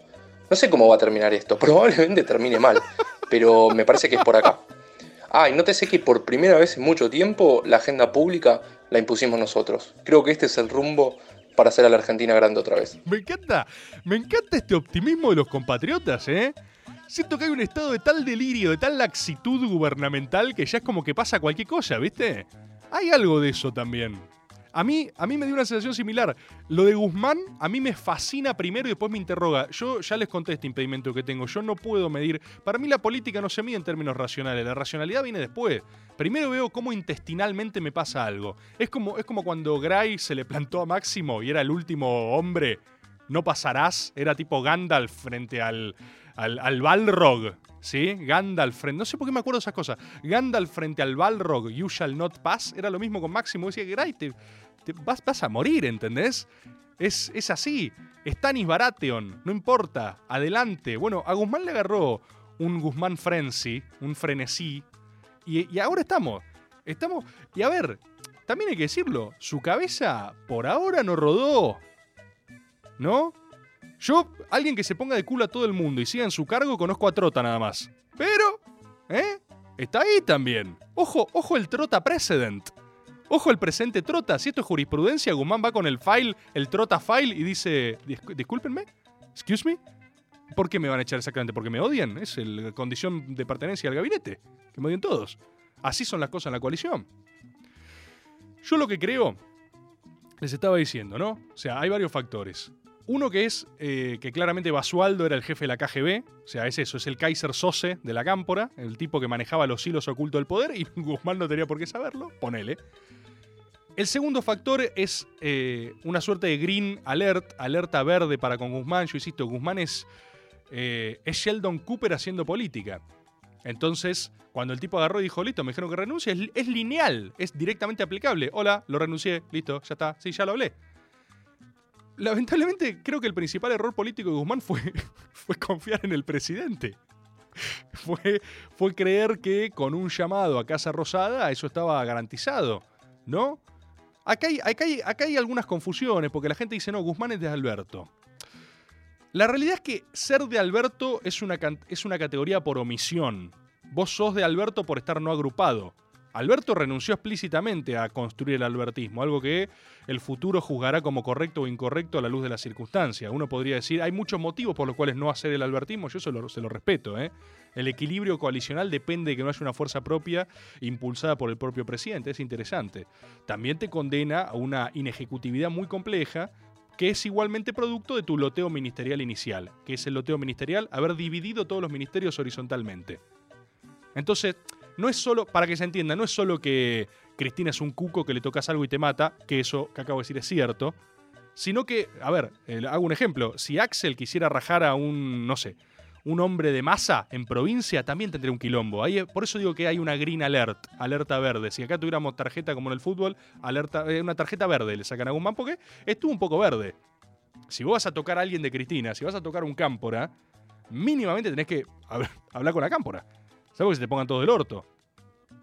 No sé cómo va a terminar esto, (laughs) probablemente termine mal, pero me parece que es por acá. Ah, y nótese que por primera vez en mucho tiempo la agenda pública la impusimos nosotros. Creo que este es el rumbo para hacer a la Argentina grande otra vez. Me encanta, me encanta este optimismo de los compatriotas, ¿eh? Siento que hay un estado de tal delirio, de tal laxitud gubernamental que ya es como que pasa cualquier cosa, ¿viste? Hay algo de eso también. A mí, a mí me dio una sensación similar. Lo de Guzmán a mí me fascina primero y después me interroga. Yo ya les conté este impedimento que tengo. Yo no puedo medir. Para mí la política no se mide en términos racionales. La racionalidad viene después. Primero veo cómo intestinalmente me pasa algo. Es como, es como cuando Gray se le plantó a Máximo y era el último hombre. No pasarás. Era tipo Gandalf frente al, al, al Balrog. ¿Sí? Gandalf frente. No sé por qué me acuerdo de esas cosas. Gandalf frente al Balrog, You shall not pass. Era lo mismo con Máximo. Decía, Gray, te, vas, a morir, ¿entendés? Es, es así. Stanis Baratheon, no importa. Adelante. Bueno, a Guzmán le agarró un Guzmán frenzy, un frenesí. Y, y ahora estamos. Estamos. Y a ver, también hay que decirlo, su cabeza por ahora no rodó. ¿No? Yo, alguien que se ponga de culo a todo el mundo y siga en su cargo, conozco a Trota nada más. Pero, ¿eh? Está ahí también. Ojo, ojo el Trota Precedent. Ojo el presente Trota. Si esto es jurisprudencia, Guzmán va con el file, el Trota file, y dice, "Discu- discúlpenme, excuse me. ¿Por qué me van a echar exactamente? Porque me odian. Es la condición de pertenencia al gabinete. Que me odien todos. Así son las cosas en la coalición. Yo lo que creo, les estaba diciendo, ¿no? O sea, hay varios factores. Uno que es eh, que claramente Basualdo era el jefe de la KGB, o sea, es eso, es el Kaiser Sose de la Cámpora, el tipo que manejaba los hilos ocultos del poder y (laughs) Guzmán no tenía por qué saberlo, ponele. El segundo factor es eh, una suerte de green alert, alerta verde para con Guzmán. Yo insisto, Guzmán es, eh, es Sheldon Cooper haciendo política. Entonces, cuando el tipo agarró y dijo, listo, me dijeron que renuncie, es, es lineal, es directamente aplicable. Hola, lo renuncié, listo, ya está, sí, ya lo hablé. Lamentablemente, creo que el principal error político de Guzmán fue, (laughs) confiar en el presidente. (laughs) Fue, creer que con un llamado a Casa Rosada eso estaba garantizado, ¿no? Acá hay, algunas confusiones, porque la gente dice, no, Guzmán es de Alberto. La realidad es que ser de Alberto es una, es una categoría por omisión. Vos sos de Alberto por estar no agrupado. Alberto renunció explícitamente a construir el albertismo, algo que el futuro juzgará como correcto o incorrecto a la luz de las circunstancias. Uno podría decir, hay muchos motivos por los cuales no hacer el albertismo, yo eso lo- se lo respeto. ¿eh? El equilibrio coalicional depende de que no haya una fuerza propia impulsada por el propio presidente, es interesante. También te condena a una inejecutividad muy compleja que es igualmente producto de tu loteo ministerial inicial, que es el loteo ministerial, haber dividido todos los ministerios horizontalmente. Entonces, no es solo, para que se entienda, no es solo que Cristina es un cuco que le tocas algo y te mata, que eso que acabo de decir es cierto, sino que, a ver, eh, hago un ejemplo, si Axel quisiera rajar a un, no sé, un hombre de masa en provincia, también tendría un quilombo. Ahí, por eso digo que hay una green alert, alerta verde. Si acá tuviéramos tarjeta como en el fútbol, alerta, eh, una tarjeta verde le sacan a Guzmán porque estuvo un poco verde. Si vos vas a tocar a alguien de Cristina, si vas a tocar un cámpora, mínimamente tenés que hab- hablar con la cámpora. ¿Sabes que se te pongan todo del orto?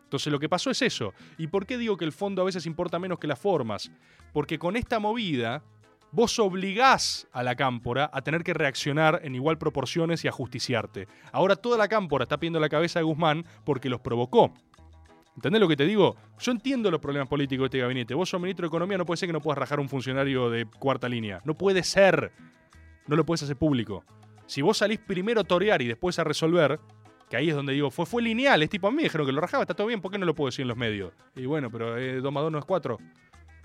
Entonces lo que pasó es eso. ¿Y por qué digo que el fondo a veces importa menos que las formas? Porque con esta movida vos obligás a la cámpora a tener que reaccionar en igual proporciones y a justiciarte. Ahora toda la cámpora está pidiendo la cabeza de Guzmán porque los provocó. ¿Entendés lo que te digo? Yo entiendo los problemas políticos de este gabinete. Vos sos ministro de Economía, no puede ser que no puedas rajar un funcionario de cuarta línea. No puede ser. No lo puedes hacer público. Si vos salís primero a torear y después a resolver, que ahí es donde digo, fue, fue lineal, es tipo a mí, dijeron que lo rajaba, está todo bien, ¿por qué no lo puedo decir en los medios? Y bueno, pero eh, 2 más 2 no es 4.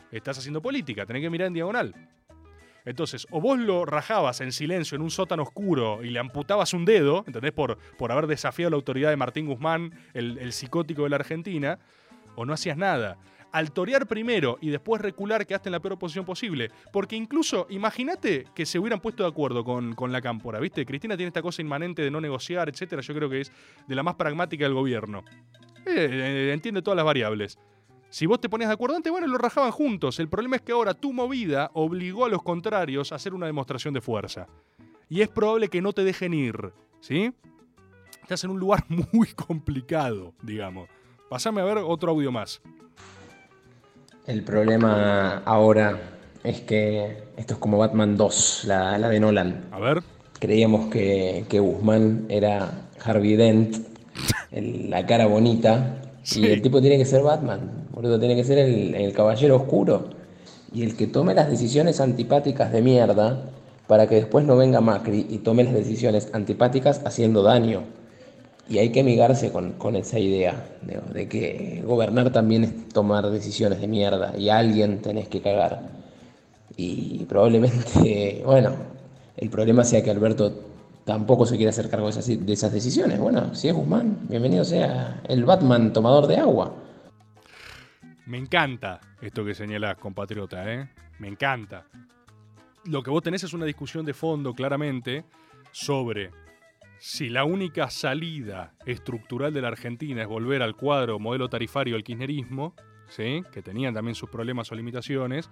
Estás haciendo política, tenés que mirar en diagonal. Entonces, o vos lo rajabas en silencio en un sótano oscuro y le amputabas un dedo, ¿entendés? Por, por haber desafiado la autoridad de Martín Guzmán, el, el psicótico de la Argentina, o no hacías nada. Al torear primero y después recular quedaste en la peor posición posible. Porque incluso, imagínate que se hubieran puesto de acuerdo con, con la cámpora, ¿viste? Cristina tiene esta cosa inmanente de no negociar, etcétera. Yo creo que es de la más pragmática del gobierno. Eh, eh, entiende todas las variables. Si vos te ponías de acuerdo antes, bueno, lo rajaban juntos. El problema es que ahora tu movida obligó a los contrarios a hacer una demostración de fuerza. Y es probable que no te dejen ir, ¿sí? Estás en un lugar (laughs) muy complicado, digamos. Pasame a ver otro audio más. El problema ahora es que esto es como Batman 2, la, la de Nolan. A ver. Creíamos que, que Guzmán era Harvey Dent, el- la cara bonita, y el tipo tiene que ser Batman, boludo, tiene que ser el, el caballero oscuro. Y el que tome las decisiones antipáticas de mierda para que después no venga Macri y tome las decisiones antipáticas haciendo daño. Y hay que amigarse con, con esa idea de, de que gobernar también es tomar decisiones de mierda y a alguien tenés que cagar. Y probablemente, (laughs) bueno, el problema sea que Alberto tampoco se quiere hacer cargo de esas, de esas decisiones. Bueno, si es Guzmán, bienvenido sea el Batman tomador de agua. Me encanta esto que señalas, compatriota, ¿eh? Me encanta. Lo que vos tenés es una discusión de fondo, claramente, sobre si la única salida estructural de la Argentina es volver al cuadro modelo tarifario del kirchnerismo, ¿sí? que tenían también sus problemas o limitaciones,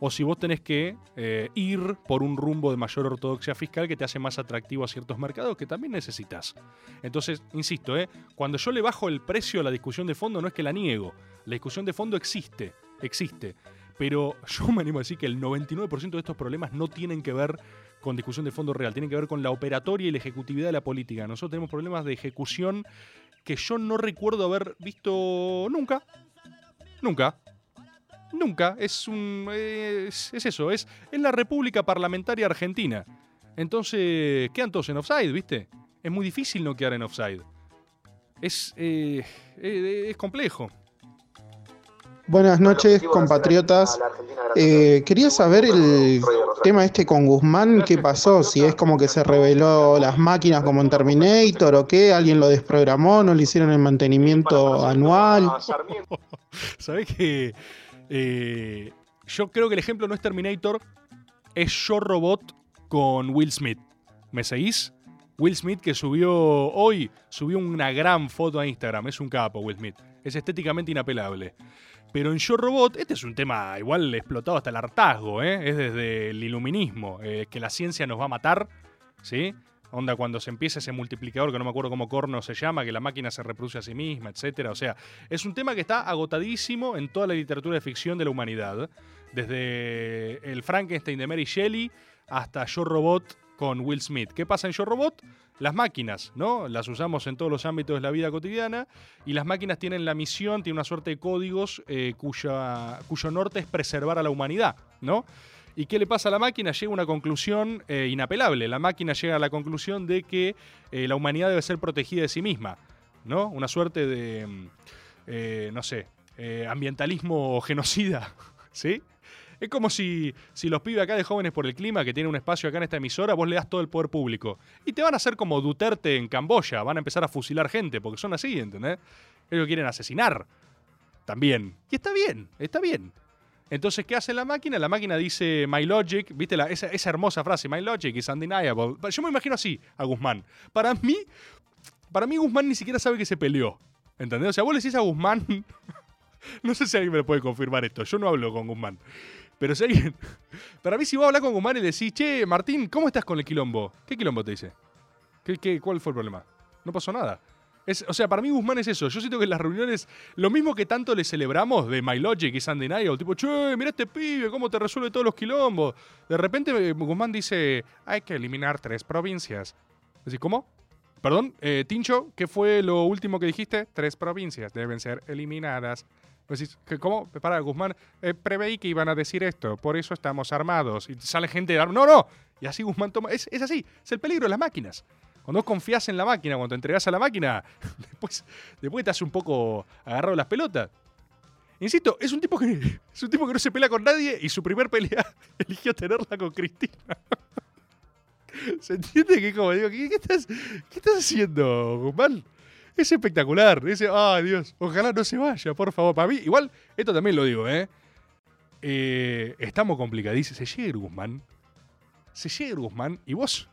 o si vos tenés que eh, ir por un rumbo de mayor ortodoxia fiscal que te hace más atractivo a ciertos mercados que también necesitas. Entonces, insisto, ¿eh? cuando yo le bajo el precio a la discusión de fondo no es que la niego, la discusión de fondo existe. existe. Pero yo me animo a decir que el 99% de estos problemas no tienen que ver con discusión de fondo real, tienen que ver con la operatoria y la ejecutividad de la política. Nosotros tenemos problemas de ejecución que yo no recuerdo haber visto nunca. Nunca. Nunca. Es un. Es, es eso, es, es la República Parlamentaria Argentina. Entonces, quedan todos en offside, ¿viste? Es muy difícil no quedar en offside. Es, eh, eh, es complejo. Buenas noches, compatriotas. Eh, quería saber el tema este con Guzmán, qué pasó, si es como que se reveló las máquinas como en Terminator o qué, alguien lo desprogramó, no le hicieron el mantenimiento anual. (laughs) ¿Sabés que eh, yo creo que el ejemplo no es Terminator, es Yo Robot con Will Smith. ¿Me seguís? Will Smith que subió hoy, subió una gran foto a Instagram. Es un capo, Will Smith. Es estéticamente inapelable. Pero en Yo Robot, este es un tema igual explotado hasta el hartazgo, ¿eh? Es desde el iluminismo, eh, que la ciencia nos va a matar, ¿sí? Onda cuando se empieza ese multiplicador, que no me acuerdo cómo corno se llama, que la máquina se reproduce a sí misma, etcétera. O sea, es un tema que está agotadísimo en toda la literatura de ficción de la humanidad. Desde el Frankenstein de Mary Shelley hasta Yo Robot con Will Smith. ¿Qué pasa en Yo Robot? Las máquinas, ¿no? Las usamos en todos los ámbitos de la vida cotidiana y las máquinas tienen la misión, tienen una suerte de códigos eh, cuyo norte es preservar a la humanidad, ¿no? ¿Y qué le pasa a la máquina? Llega a una conclusión eh, inapelable. La máquina llega a la conclusión de que eh, la humanidad debe ser protegida de sí misma, ¿no? Una suerte de, mm, no sé, ambientalismo genocida, (laughs) ¿sí? Es como si, si los pibes acá de Jóvenes por el Clima, que tienen un espacio acá en esta emisora, vos le das todo el poder público. Y te van a hacer como Duterte en Camboya, van a empezar a fusilar gente, porque son así, ¿entendés? Ellos quieren asesinar también. Y está bien, está bien. Entonces, ¿qué hace la máquina? La máquina dice, My logic, ¿viste la- esa, esa hermosa frase? My logic is undeniable. Yo me imagino así a Guzmán. Para mí, para mí Guzmán ni siquiera sabe que se peleó. ¿Entendés? O sea, vos le decís a Guzmán... (laughs) no sé si alguien me lo puede confirmar esto. Yo no hablo con Guzmán. Pero si alguien... (laughs) Para mí, si vos hablas con Guzmán y le decís, che, Martín, ¿cómo estás con el quilombo? ¿Qué quilombo te dice? ¿Qué, qué, cuál fue el problema? No pasó nada. Es, o sea, para mí Guzmán es eso. Yo siento que las reuniones, lo mismo que tanto le celebramos de My Logic y Sunday Night, tipo, che, mira este pibe, cómo te resuelve todos los quilombos. De repente eh, Guzmán dice, hay que eliminar tres provincias. Decís, ¿cómo? Perdón, eh, Tincho, ¿qué fue lo último que dijiste? Tres provincias deben ser eliminadas. ¿Qué- ¿cómo? Para, Guzmán, eh, preveí que iban a decir esto, por eso estamos armados. Y sale gente de No, no. Y así Guzmán toma. Es, es así, es el peligro de las máquinas. Cuando confías en la máquina, cuando te entregás a la máquina, (laughs) después, después te hace un poco agarrado las pelotas. Insisto, es un tipo que (laughs) es un tipo que no se pelea con nadie y su primer pelea (laughs) eligió tenerla con Cristina. ¿Se entiende que como digo, ¿qué, qué estás, qué estás haciendo, Guzmán? Es espectacular. Ese, ay Dios, ojalá no se vaya, por favor. Para mí, igual, esto también lo digo, ¿eh? Eh, estamos complicadísimos. Se llega ir Guzmán. Se llega ir Guzmán y vos,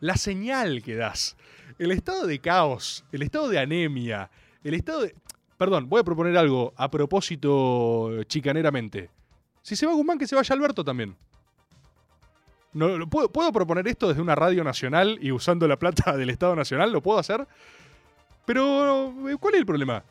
la señal que das, el estado de caos, el estado de anemia, el estado de. Perdón, voy a proponer algo a propósito chicaneramente. Si se va Guzmán, que se vaya Alberto también. No, ¿puedo, puedo proponer esto desde una radio nacional y usando la plata del Estado Nacional? ¿Lo puedo hacer? Pero, eh, ¿cuál es el problema?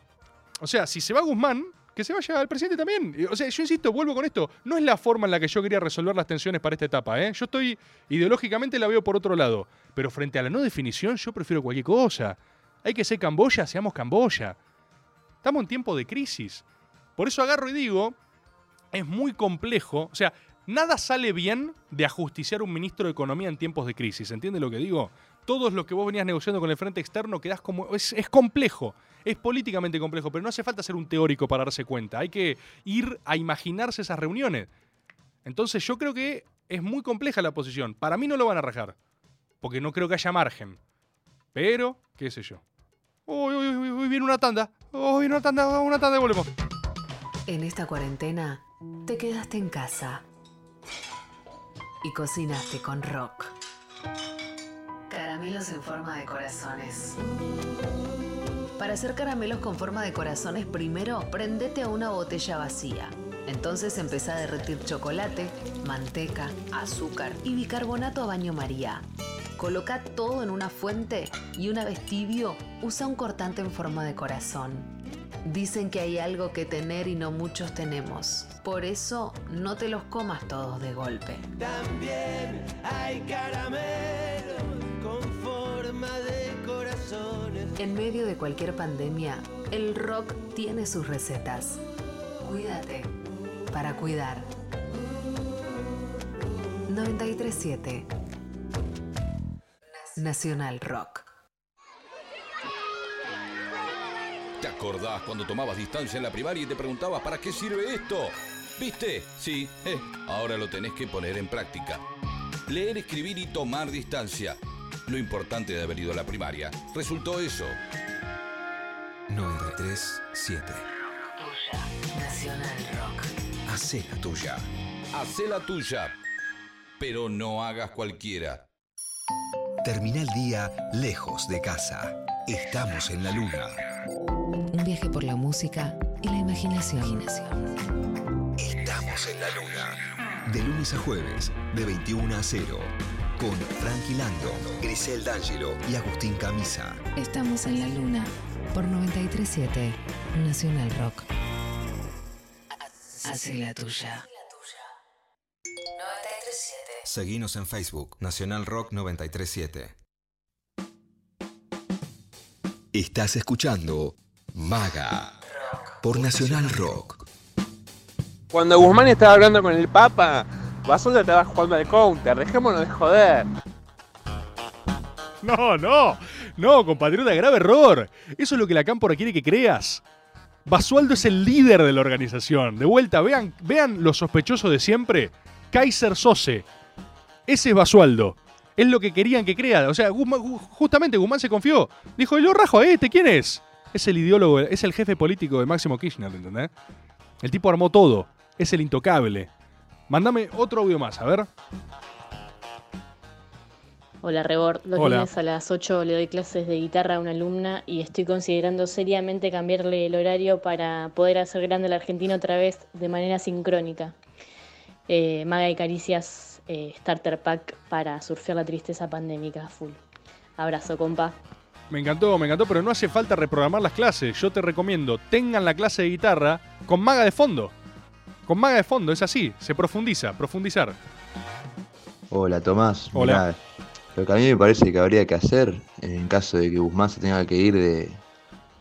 O sea, si se va Guzmán, que se vaya el presidente también. O sea, yo insisto, vuelvo con esto. No es la forma en la que yo quería resolver las tensiones para esta etapa, ¿eh? Yo estoy, ideológicamente la veo por otro lado. Pero frente a la no definición, yo prefiero cualquier cosa. Hay que ser Camboya, seamos Camboya. Estamos en tiempo de crisis. Por eso agarro y digo, es muy complejo. O sea, nada sale bien de ajusticiar un ministro de Economía en tiempos de crisis. ¿Entiende lo que digo? Todo lo que vos venías negociando con el frente externo quedás como. Es, complejo. Es políticamente complejo, pero no hace falta ser un teórico para darse cuenta. Hay que ir a imaginarse esas reuniones. Entonces yo creo que es muy compleja la posición. Para mí no lo van a rajar. Porque no creo que haya margen. Pero, qué sé yo. Uy, uy, uy, uy, viene una tanda. Uy, una tanda, una tanda y volvemos. En esta cuarentena, te quedaste en casa y cocinaste con rock. Caramelos en forma de corazones. Para hacer caramelos con forma de corazones, primero prendete a una botella vacía. Entonces empezá a derretir chocolate, manteca, azúcar y bicarbonato a baño María. Coloca todo en una fuente y una vez tibio, usa un cortante en forma de corazón. Dicen que hay algo que tener y no muchos tenemos. Por eso, no te los comas todos de golpe. También hay caramelos forma de corazones. En medio de cualquier pandemia, el rock tiene sus recetas. Cuídate para cuidar. 937 Nacional Rock. ¿Te acordás cuando tomabas distancia en la primaria y te preguntabas para qué sirve esto? ¿Viste? Sí, eh, ahora lo tenés que poner en práctica. Leer, escribir y tomar distancia. Lo importante de haber ido a la primaria resultó eso. 937. Nacional Rock. Hacé la tuya. Hacé la tuya, pero no hagas cualquiera. Termina el día lejos de casa. Estamos en la luna. Un viaje por la música y la imaginación. Estamos en la luna. De lunes a jueves, de 21 a 0. Con Frankie Lando, Grisel D'Angelo y Agustín Camisa. Estamos en la luna por 937 Nacional Rock. Hace la tuya. 937. Seguinos en Facebook, Nacional Rock 937. Estás escuchando Maga por Nacional Rock. Cuando Guzmán estaba hablando con el Papa, Basolda estaba jugando al counter. Dejémonos de joder. No, no, no, compatriota, grave error. Eso es lo que la Cámpora quiere que creas. Basualdo es el líder de la organización. De vuelta, vean, vean lo sospechoso de siempre. Kaiser Sose. Ese es Basualdo. Es lo que querían que crea. O sea, justamente Guzmán se confió. Dijo, yo rajo a este, ¿quién es? Es el ideólogo, es el jefe político de Máximo Kirchner, ¿entendés? El tipo armó todo. Es el intocable. Mándame otro audio más, a ver. Hola Rebord, los Hola. lunes a las 8 le doy clases de guitarra a una alumna y estoy considerando seriamente cambiarle el horario para poder hacer grande la Argentina otra vez de manera sincrónica. Eh, Maga y Caricias eh, Starter Pack para surfear la tristeza pandémica full. Abrazo, compa. Me encantó, me encantó, pero no hace falta reprogramar las clases. Yo te recomiendo, tengan la clase de guitarra con maga de fondo. Con maga de fondo, es así, se profundiza, profundizar. Hola Tomás, Hola. Mirá, lo que a mí me parece que habría que hacer en caso de que Guzmán se tenga que ir de,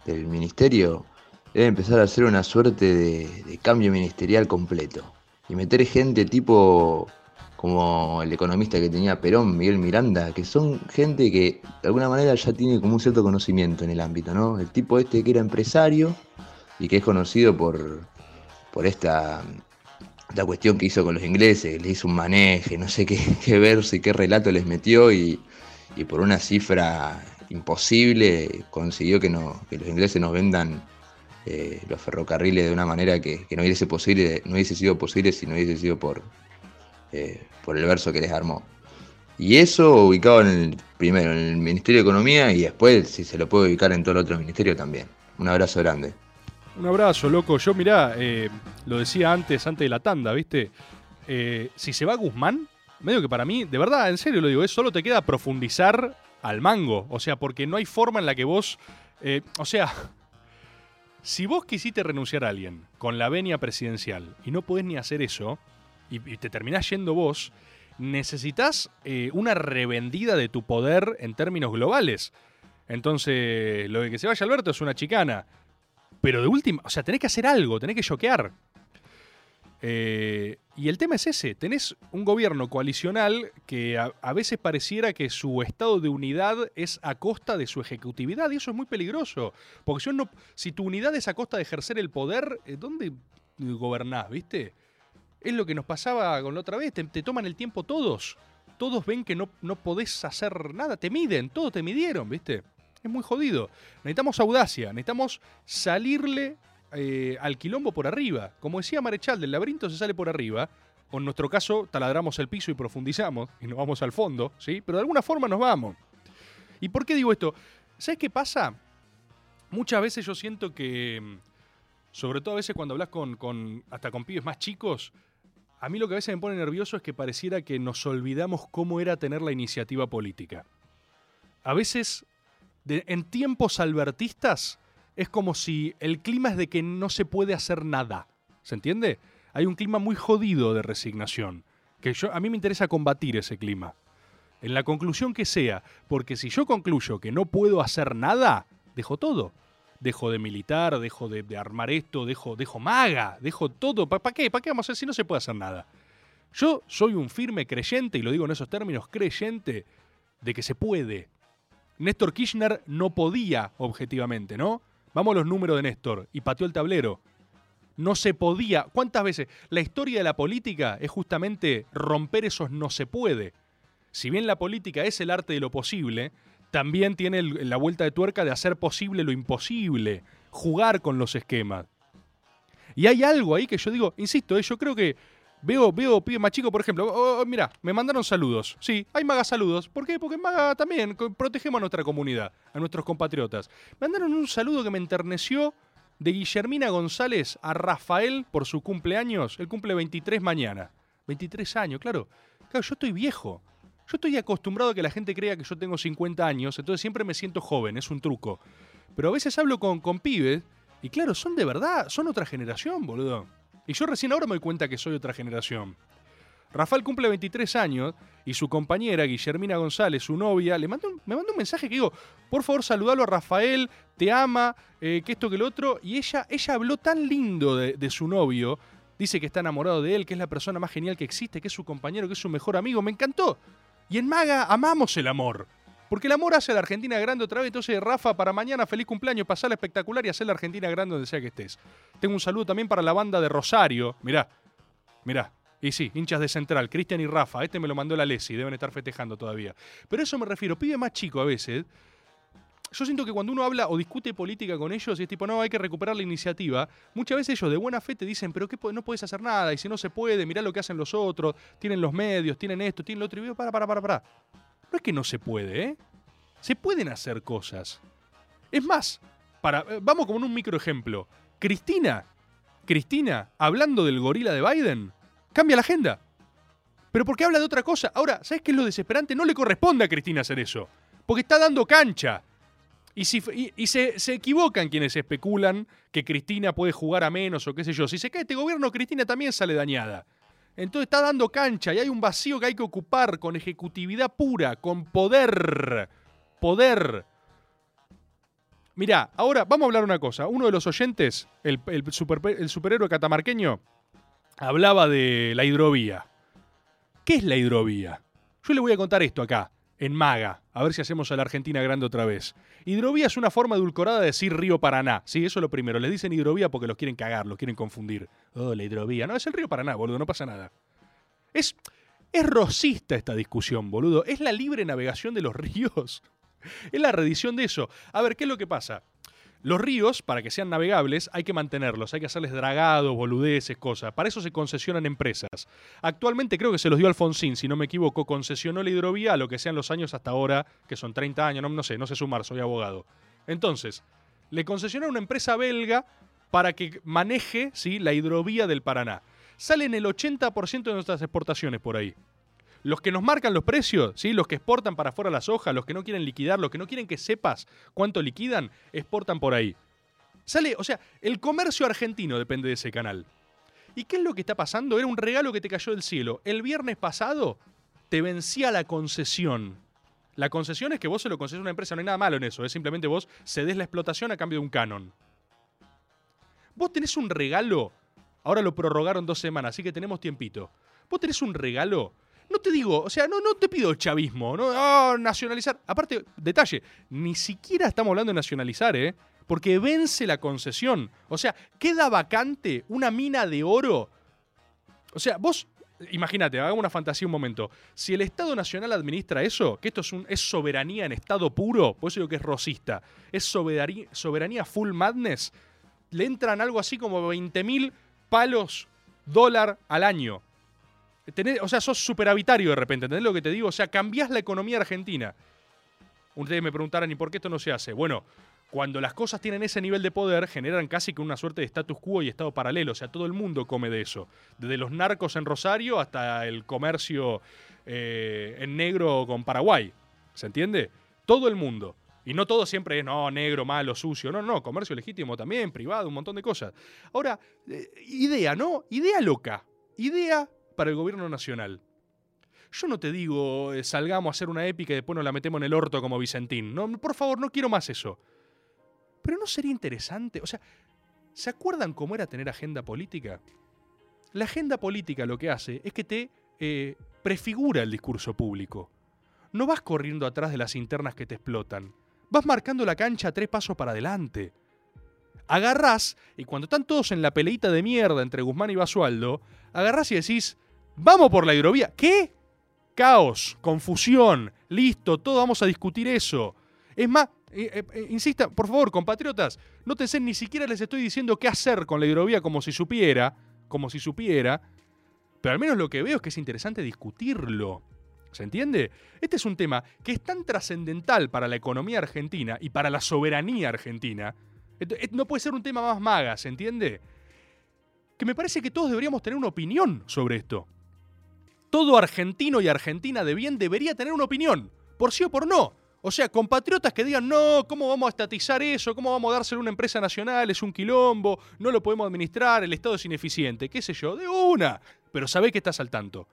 del ministerio es empezar a hacer una suerte de, de cambio ministerial completo y meter gente tipo como el economista que tenía Perón, Miguel Miranda, que son gente que de alguna manera ya tiene como un cierto conocimiento en el ámbito, ¿no? El tipo este que era empresario y que es conocido por, por esta la cuestión que hizo con los ingleses, le hizo un maneje, no sé qué, (laughs) qué verso y qué relato les metió y, y por una cifra imposible consiguió que, no, que los ingleses nos vendan eh, los ferrocarriles de una manera que, que no, hubiese posible, no hubiese sido posible si no hubiese sido por, eh, por el verso que les armó. Y eso ubicado en el, primero en el Ministerio de Economía y después si se lo puede ubicar en todo el otro ministerio también. Un abrazo grande. Un abrazo, loco. Yo, mirá, eh, lo decía antes, antes de la tanda, ¿viste? Eh, si se va Guzmán, medio que para mí, de verdad, en serio lo digo, es solo te queda profundizar al mango. O sea, porque no hay forma en la que vos. eh, o sea, (laughs) si vos quisiste renunciar a alguien con la venia presidencial y no podés ni hacer eso, y, te terminás yendo vos, necesitas una revendida de tu poder en términos globales. Entonces, lo de que se vaya Alberto es una chicana. Pero de última, o sea, tenés que hacer algo, tenés que choquear. Eh, y el tema es ese, tenés un gobierno coalicional que a, veces pareciera que su estado de unidad es a costa de su ejecutividad y eso es muy peligroso. Porque si, uno- si tu unidad es a costa de ejercer el poder, eh, ¿dónde gobernás, viste? Es lo que nos pasaba con la otra vez, te, te toman el tiempo todos. Todos ven que no, no podés hacer nada, te miden, todos te midieron, viste. Es muy jodido. Necesitamos audacia, necesitamos salirle eh, al quilombo por arriba. Como decía Marechal, del laberinto se sale por arriba. O en nuestro caso, taladramos el piso y profundizamos y nos vamos al fondo, ¿sí? Pero de alguna forma nos vamos. ¿Y por qué digo esto? ¿Sabes qué pasa? Muchas veces yo siento que, mm, sobre todo a veces cuando hablas con, con- hasta con pibes más chicos, a mí lo que a veces me pone nervioso es que pareciera que nos olvidamos cómo era tener la iniciativa política. A veces, en tiempos albertistas, es como si el clima es de que no se puede hacer nada. ¿Se entiende? Hay un clima muy jodido de resignación. Que yo, a mí me interesa combatir ese clima. En la conclusión que sea, porque si yo concluyo que no puedo hacer nada, dejo todo. Dejo de militar, dejo de, de armar esto, dejo, dejo maga, dejo todo. ¿Para qué? ¿Para qué vamos a hacer si no se puede hacer nada? Yo soy un firme creyente, y lo digo en esos términos, creyente de que se puede. Néstor Kirchner no podía, objetivamente, ¿no? Vamos a los números de Néstor. Y pateó el tablero. No se podía. ¿Cuántas veces? La historia de la política es justamente romper esos no se puede. Si bien la política es el arte de lo posible, también tiene la vuelta de tuerca de hacer posible lo imposible, jugar con los esquemas. Y hay algo ahí que yo digo, insisto, eh, yo creo que veo, veo pibes más chicos, por ejemplo, oh, oh, mira, me mandaron saludos. Sí, hay Maga saludos. ¿Por qué? Porque Maga también protegemos a nuestra comunidad, a nuestros compatriotas. Me mandaron un saludo que me enterneció de Guillermina González a Rafael por su cumpleaños. Él cumple 23 mañana. 23 años, claro. Claro, yo estoy viejo. Yo estoy acostumbrado a que la gente crea que yo tengo 50 años, entonces siempre me siento joven, es un truco. Pero a veces hablo con, con pibes y claro, son de verdad, son otra generación, boludo. Y yo recién ahora me doy cuenta que soy otra generación. Rafael cumple 23 años y su compañera, Guillermina González, su novia, le mandó un- me mandó un mensaje que digo, por favor saludalo a Rafael, te ama, eh, que esto, que lo otro. Y ella, ella habló tan lindo de, de su novio, dice que está enamorado de él, que es la persona más genial que existe, que es su compañero, que es su mejor amigo. Me encantó. Y en Maga amamos el amor. Porque el amor hace a la Argentina grande otra vez. Entonces, Rafa, para mañana, feliz cumpleaños, pasala espectacular y hacer la Argentina grande donde sea que estés. Tengo un saludo también para la banda de Rosario. Mirá, mirá. Y sí, hinchas de Central, Cristian y Rafa. Este me lo mandó la Lesi, deben estar festejando todavía. Pero eso me refiero, pibe más chico a veces. Yo siento que cuando uno habla o discute política con ellos y es tipo, no, hay que recuperar la iniciativa, muchas veces ellos de buena fe te dicen, pero ¿qué, po- no puedes hacer nada, y si no se puede, mirá lo que hacen los otros, tienen los medios, tienen esto, tienen lo otro, y digo, para, para, para, para. No es que no se puede, ¿eh? Se pueden hacer cosas. Es más, para, eh, vamos como en un micro ejemplo. Cristina, Cristina, hablando del gorila de Biden, cambia la agenda. Pero porque habla de otra cosa. Ahora, ¿sabes qué es lo desesperante? No le corresponde a Cristina hacer eso. Porque está dando cancha. Y, si, y se, se equivocan quienes especulan que Cristina puede jugar a menos o qué sé yo. Si se cae este gobierno, Cristina también sale dañada. Entonces está dando cancha y hay un vacío que hay que ocupar con ejecutividad pura, con poder. Poder. Mirá, ahora vamos a hablar una cosa. Uno de los oyentes, el, el super- el superhéroe catamarqueño, hablaba de la hidrovía. ¿Qué es la hidrovía? Yo le voy a contar esto acá, en Maga, a ver si hacemos a la Argentina grande otra vez. Hidrovía es una forma edulcorada de decir río Paraná. Sí, eso es lo primero. Les dicen hidrovía porque los quieren cagar, los quieren confundir. Oh, la hidrovía. No, es el río Paraná, boludo, no pasa nada. Es, es rosista esta discusión, boludo. Es la libre navegación de los (laughs) ríos. Es la redición de eso. A ver, ¿qué es lo que pasa? Los ríos, para que sean navegables, hay que mantenerlos, hay que hacerles dragados, boludeces, cosas. Para eso se concesionan empresas. Actualmente creo que se los dio Alfonsín, si no me equivoco, concesionó la hidrovía a lo que sean los años hasta ahora, que son 30 años, no, sé, no sé sumar, soy abogado. Entonces, le concesionó a una empresa belga para que maneje ¿sí? la hidrovía del Paraná. Salen el 80% de nuestras exportaciones por ahí. Los que nos marcan los precios, ¿sí? los que exportan para afuera las hojas, los que no quieren liquidar, los que no quieren que sepas cuánto liquidan, exportan por ahí. Sale, o sea, el comercio argentino depende de ese canal. ¿Y qué es lo que está pasando? Era un regalo que te cayó del cielo. El viernes pasado te vencía la concesión. La concesión es que vos se lo concedes a una empresa, no hay nada malo en eso, es simplemente vos cedés la explotación a cambio de un canon. Vos tenés un regalo, ahora lo prorrogaron dos semanas, así que tenemos tiempito. Vos tenés un regalo no te digo, o sea, no, no te pido chavismo, no ah, nacionalizar. Aparte, detalle, ni siquiera estamos hablando de nacionalizar, ¿eh? Porque vence la concesión. O sea, queda vacante una mina de oro. O sea, vos, imagínate, hagamos una fantasía un momento. Si el Estado Nacional administra eso, que esto es, un, es soberanía en estado puro, por eso digo que es rosista, es soberanía, soberanía full madness, le entran algo así como 20 mil palos dólar al año. O sea, sos superavitario de repente, ¿entendés lo que te digo? O sea, cambiás la economía argentina. Ustedes me preguntarán, ¿y por qué esto no se hace? Bueno, cuando las cosas tienen ese nivel de poder, generan casi que una suerte de status quo y estado paralelo. O sea, todo el mundo come de eso. Desde los narcos en Rosario hasta el comercio eh, en negro con Paraguay. ¿Se entiende? Todo el mundo. Y no todo siempre es, no, negro, malo, sucio. No, no, comercio legítimo también, privado, un montón de cosas. Ahora, eh, idea, ¿no? Idea loca. Idea para el gobierno nacional. Yo no te digo, eh, salgamos a hacer una épica y después nos la metemos en el orto como Vicentín. No, por favor, no quiero más eso. Pero no sería interesante. O sea, ¿se acuerdan cómo era tener agenda política? La agenda política lo que hace es que te eh, prefigura el discurso público. No vas corriendo atrás de las internas que te explotan. Vas marcando la cancha tres pasos para adelante. Agarrás, y cuando están todos en la peleita de mierda entre Guzmán y Basualdo, agarrás y decís, vamos por la hidrovía. ¿Qué? Caos, confusión, listo, todo vamos a discutir eso. Es más, eh, eh, eh, insista, por favor, compatriotas, nótense, ni siquiera les estoy diciendo qué hacer con la hidrovía como si supiera, como si supiera, pero al menos lo que veo es que es interesante discutirlo. ¿Se entiende? Este es un tema que es tan trascendental para la economía argentina y para la soberanía argentina. Et- No puede ser un tema más maga, ¿se entiende? Que me parece que todos deberíamos tener una opinión sobre esto. Todo argentino y argentina de bien debería tener una opinión, por sí o por no. O sea, compatriotas que digan, no, ¿cómo vamos a estatizar eso? ¿Cómo vamos a dárselo a una empresa nacional? Es un quilombo, no lo podemos administrar, el Estado es ineficiente, qué sé yo, de una. Pero sabés que estás al tanto.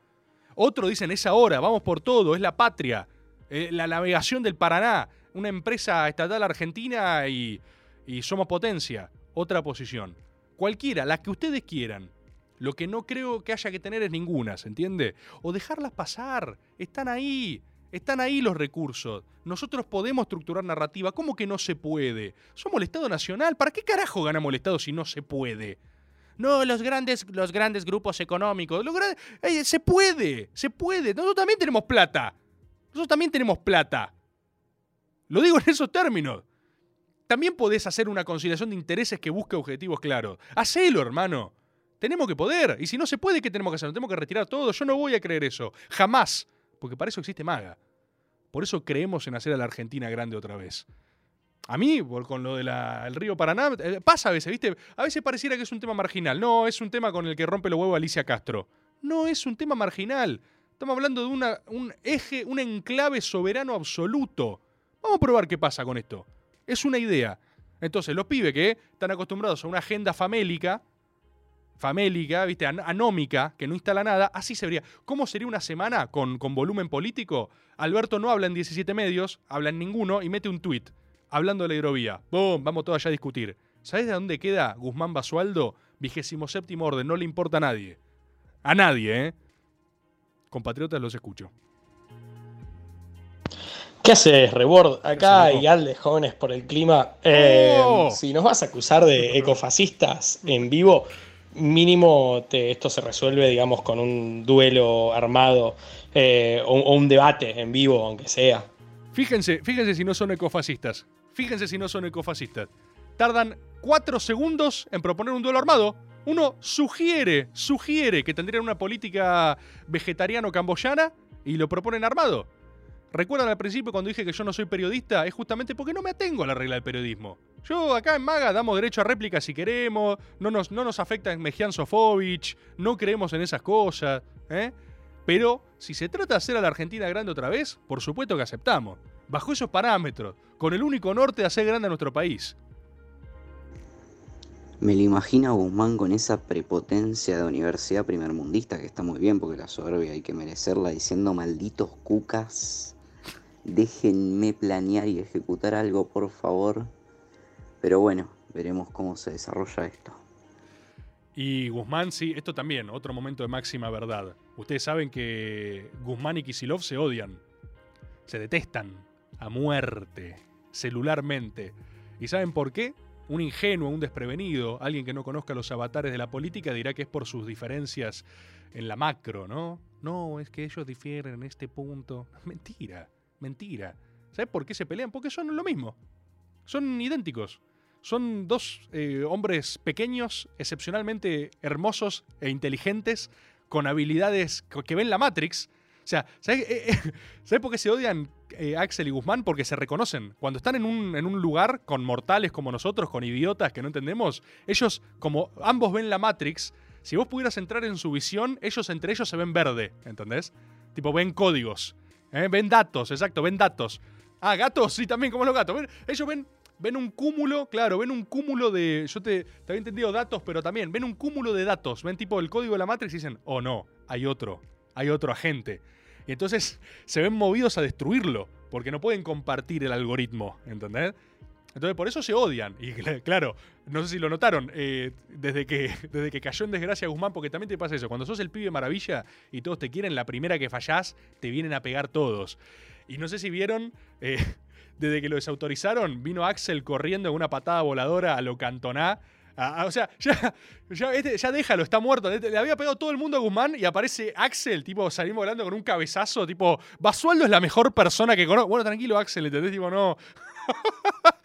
Otro dicen, es ahora, vamos por todo, es la patria, eh, la navegación del Paraná, una empresa estatal argentina y, y somos potencia. Otra posición. Cualquiera, la que ustedes quieran. Lo que no creo que haya que tener es ninguna, ¿se entiende? O dejarlas pasar. Están ahí. Están ahí los recursos. Nosotros podemos estructurar narrativa. ¿Cómo que no se puede? Somos el Estado Nacional. ¿Para qué carajo ganamos el Estado si no se puede? No, los grandes, los grandes grupos económicos. los gran- eh, se puede, se puede. Nosotros también tenemos plata. Nosotros también tenemos plata. Lo digo en esos términos. También podés hacer una conciliación de intereses que busque objetivos claros. Hacelo, hermano. Tenemos que poder. Y si no se puede, ¿qué tenemos que hacer? ¿No tenemos que retirar todo? Yo no voy a creer eso. Jamás. Porque para eso existe Maga. Por eso creemos en hacer a la Argentina grande otra vez. A mí, con lo del río Paraná, eh, pasa a veces, ¿viste? A veces pareciera que es un tema marginal. No, es un tema con el que rompe los huevos Alicia Castro. No es un tema marginal. Estamos hablando de un eje, un enclave soberano absoluto. Vamos a probar qué pasa con esto. Es una idea. Entonces, los pibes que están acostumbrados a una agenda famélica, famélica, ¿viste? An- anómica, que no instala nada, así se vería. ¿Cómo sería una semana con, con volumen político? Alberto no habla en 17 medios, habla en ninguno y mete un tuit hablando de la hidrovía. ¡Bum! Vamos todos allá a discutir. ¿Sabés de dónde queda Guzmán Basualdo? Vigésimo séptimo orden, no le importa a nadie. A nadie, ¿eh? Compatriotas, los escucho. ¿Qué haces, Rebord? Acá hay Alde Jóvenes por el Clima. Eh, ¡Oh! Si nos vas a acusar de ecofascistas en vivo, mínimo te- esto se resuelve, digamos, con un duelo armado eh, o, o un debate en vivo, aunque sea. Fíjense, fíjense si no son ecofascistas. Fíjense si no son ecofascistas. Tardan cuatro segundos en proponer un duelo armado. Uno sugiere, sugiere que tendrían una política vegetariano-camboyana y lo proponen armado. ¿Recuerdan al principio cuando dije que yo no soy periodista? Es justamente porque no me atengo a la regla del periodismo. Yo acá en Maga damos derecho a réplica si queremos, no nos, no nos afecta Mejian Sofovich, no creemos en esas cosas, ¿eh? Pero si se trata de hacer a la Argentina grande otra vez, por supuesto que aceptamos. Bajo esos parámetros, con el único norte de hacer grande a nuestro país. Me lo imagino a Guzmán con esa prepotencia de universidad primermundista, que está muy bien porque la soberbia hay que merecerla, diciendo malditos cucas, déjenme planear y ejecutar algo, por favor. Pero bueno, veremos cómo se desarrolla esto. Y Guzmán, sí, esto también, otro momento de máxima verdad. Ustedes saben que Guzmán y Kisilov se odian, se detestan a muerte, celularmente. ¿Y saben por qué? Un ingenuo, un desprevenido, alguien que no conozca los avatares de la política dirá que es por sus diferencias en la macro, ¿no? No, es que ellos difieren en este punto. Mentira, mentira. ¿Sabes por qué se pelean? Porque son lo mismo. Son idénticos. Son dos eh, hombres pequeños, excepcionalmente hermosos e inteligentes, con habilidades que ven la Matrix. O sea, ¿sabes, eh, eh, (laughs) ¿sabes por qué se odian? Axel y Guzmán porque se reconocen. Cuando están en un, en un lugar con mortales como nosotros, con idiotas que no entendemos, ellos, como ambos ven la Matrix, si vos pudieras entrar en su visión, ellos entre ellos se ven verde, ¿entendés? Tipo, ven códigos, ¿eh? ven datos, exacto, ven datos. Ah, gatos, sí, también, como los gatos. Ven- ellos ven, ven un cúmulo, claro, ven un cúmulo de. Yo te, te había entendido datos, pero también ven un cúmulo de datos. Ven tipo el código de la Matrix y dicen, oh no, hay otro, hay otro agente. Y entonces se ven movidos a destruirlo, porque no pueden compartir el algoritmo, ¿entendés? Entonces por eso se odian. Y cl- claro, no sé si lo notaron, eh, desde, que, (laughs) desde que cayó en desgracia Guzmán, porque también te pasa eso, cuando sos el pibe maravilla y todos te quieren, la primera que fallás, te vienen a pegar todos. Y no sé si vieron, eh, (laughs) desde que lo desautorizaron, vino Axel corriendo en una patada voladora a lo cantoná. o sea, (laughs) ya, ya, este- ya déjalo, está muerto. Este- Le había pegado todo el mundo a Guzmán y aparece Axel, tipo, salimos volando con un cabezazo, tipo, Basualdo es la mejor persona que conozco. Bueno, tranquilo, Axel, ¿entendés? Tipo, no.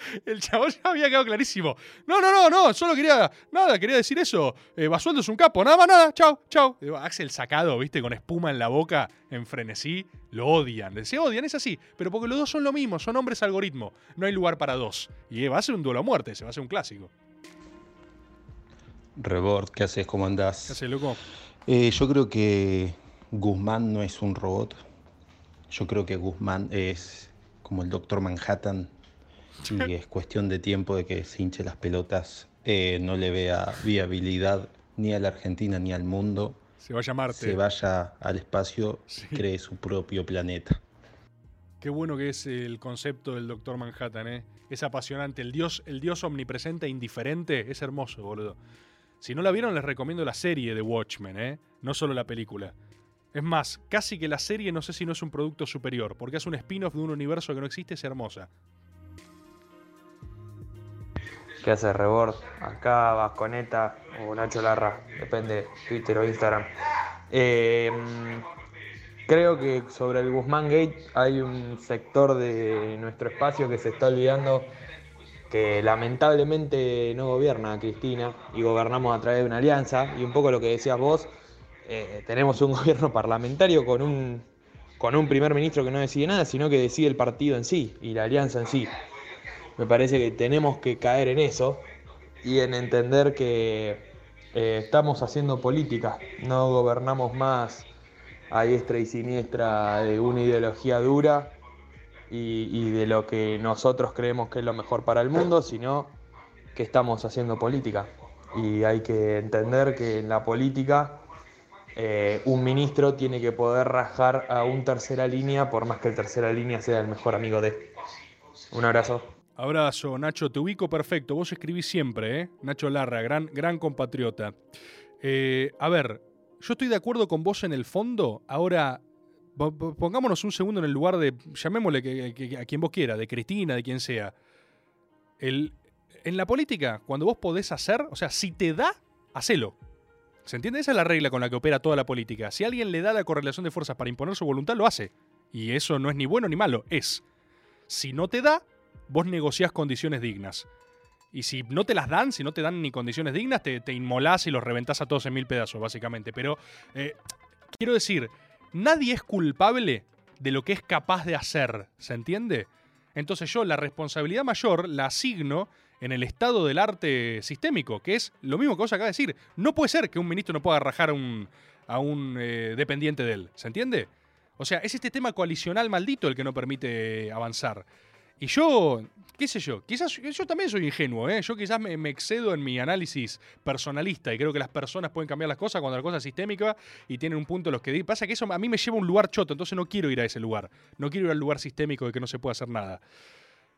(laughs) El chabón ya había quedado clarísimo. No, no, no, no, solo quería, nada, quería decir eso. Eh, Basualdo es un capo, nada más, nada, chau. Digo, Axel sacado, viste, con espuma en la boca, en frenesí, lo odian. Se odian, es así. Pero porque los dos son lo mismo, son hombres algoritmo. No hay lugar para dos. Y eh, va a ser un duelo a muerte, se va a ser un clásico. Rebord, ¿qué haces? ¿Cómo andás? ¿Qué haces, loco? Eh, yo creo que Guzmán no es un robot. Yo creo que Guzmán es como el Doctor Manhattan y es cuestión de tiempo de que se hinche las pelotas, eh, no le vea viabilidad ni a la Argentina ni al mundo, Se va a llamarte. se vaya al espacio y cree su propio planeta. Qué bueno que es el concepto del Doctor Manhattan, ¿eh? Es apasionante. El dios, el dios omnipresente e indiferente es hermoso, boludo. Si no la vieron, les recomiendo la serie de Watchmen, ¿eh? No solo la película. Es más, casi que la serie no sé si no es un producto superior, porque es un spin-off de un universo que no existe, es hermosa. ¿Qué hace Rebord? Acá Vasconeta o Nacho Larra, depende, Twitter o Instagram. Eh, creo que sobre el Guzmán Gate hay un sector de nuestro espacio que se está olvidando que lamentablemente no gobierna Cristina y gobernamos a través de una alianza y un poco lo que decías vos, eh, tenemos un (laughs) gobierno parlamentario con un, con un primer ministro que no decide nada, sino que decide el partido en sí y la alianza en sí. Me parece que tenemos que caer en eso y en entender que eh, estamos haciendo política, no gobernamos más a diestra y siniestra de una ideología dura y, de lo que nosotros creemos que es lo mejor para el mundo, sino que estamos haciendo política. Y hay que entender que en la política eh, un ministro tiene que poder rajar a un tercera línea, por más que el tercera línea sea el mejor amigo de. Un abrazo. Abrazo, Nacho, te ubico perfecto. Vos escribís siempre, ¿eh? Nacho Larra, gran, gran compatriota. Eh, a ver, yo estoy de acuerdo con vos en el fondo. Ahora, po- po- pongámonos un segundo en el lugar de, llamémosle a quien vos quiera, de Cristina, de quien sea. El, en la política, cuando vos podés hacer, o sea, si te da, hacelo. ¿Se entiende? Esa es la regla con la que opera toda la política. Si alguien le da la correlación de fuerzas para imponer su voluntad, lo hace. Y eso no es ni bueno ni malo, es. Si no te da, vos negociás condiciones dignas. Y si no te las dan, si no te dan ni condiciones dignas, te, te inmolás y los reventás a todos en mil pedazos, básicamente. Pero eh, quiero decir, nadie es culpable de lo que es capaz de hacer, ¿se entiende? Entonces yo la responsabilidad mayor la asigno en el estado del arte sistémico, que es lo mismo que vos acabas de decir. No puede ser que un ministro no pueda rajar a un, a un eh, dependiente de él, ¿se entiende? O sea, es este tema coalicional maldito el que no permite avanzar. Y yo, qué sé yo, quizás yo también soy ingenuo, ¿eh? yo quizás me, excedo en mi análisis personalista y creo que las personas pueden cambiar las cosas cuando la cosa es sistémica y tienen un punto los que pasa que eso a mí me lleva a un lugar choto, entonces no quiero ir a ese lugar, no quiero ir al lugar sistémico de que no se puede hacer nada.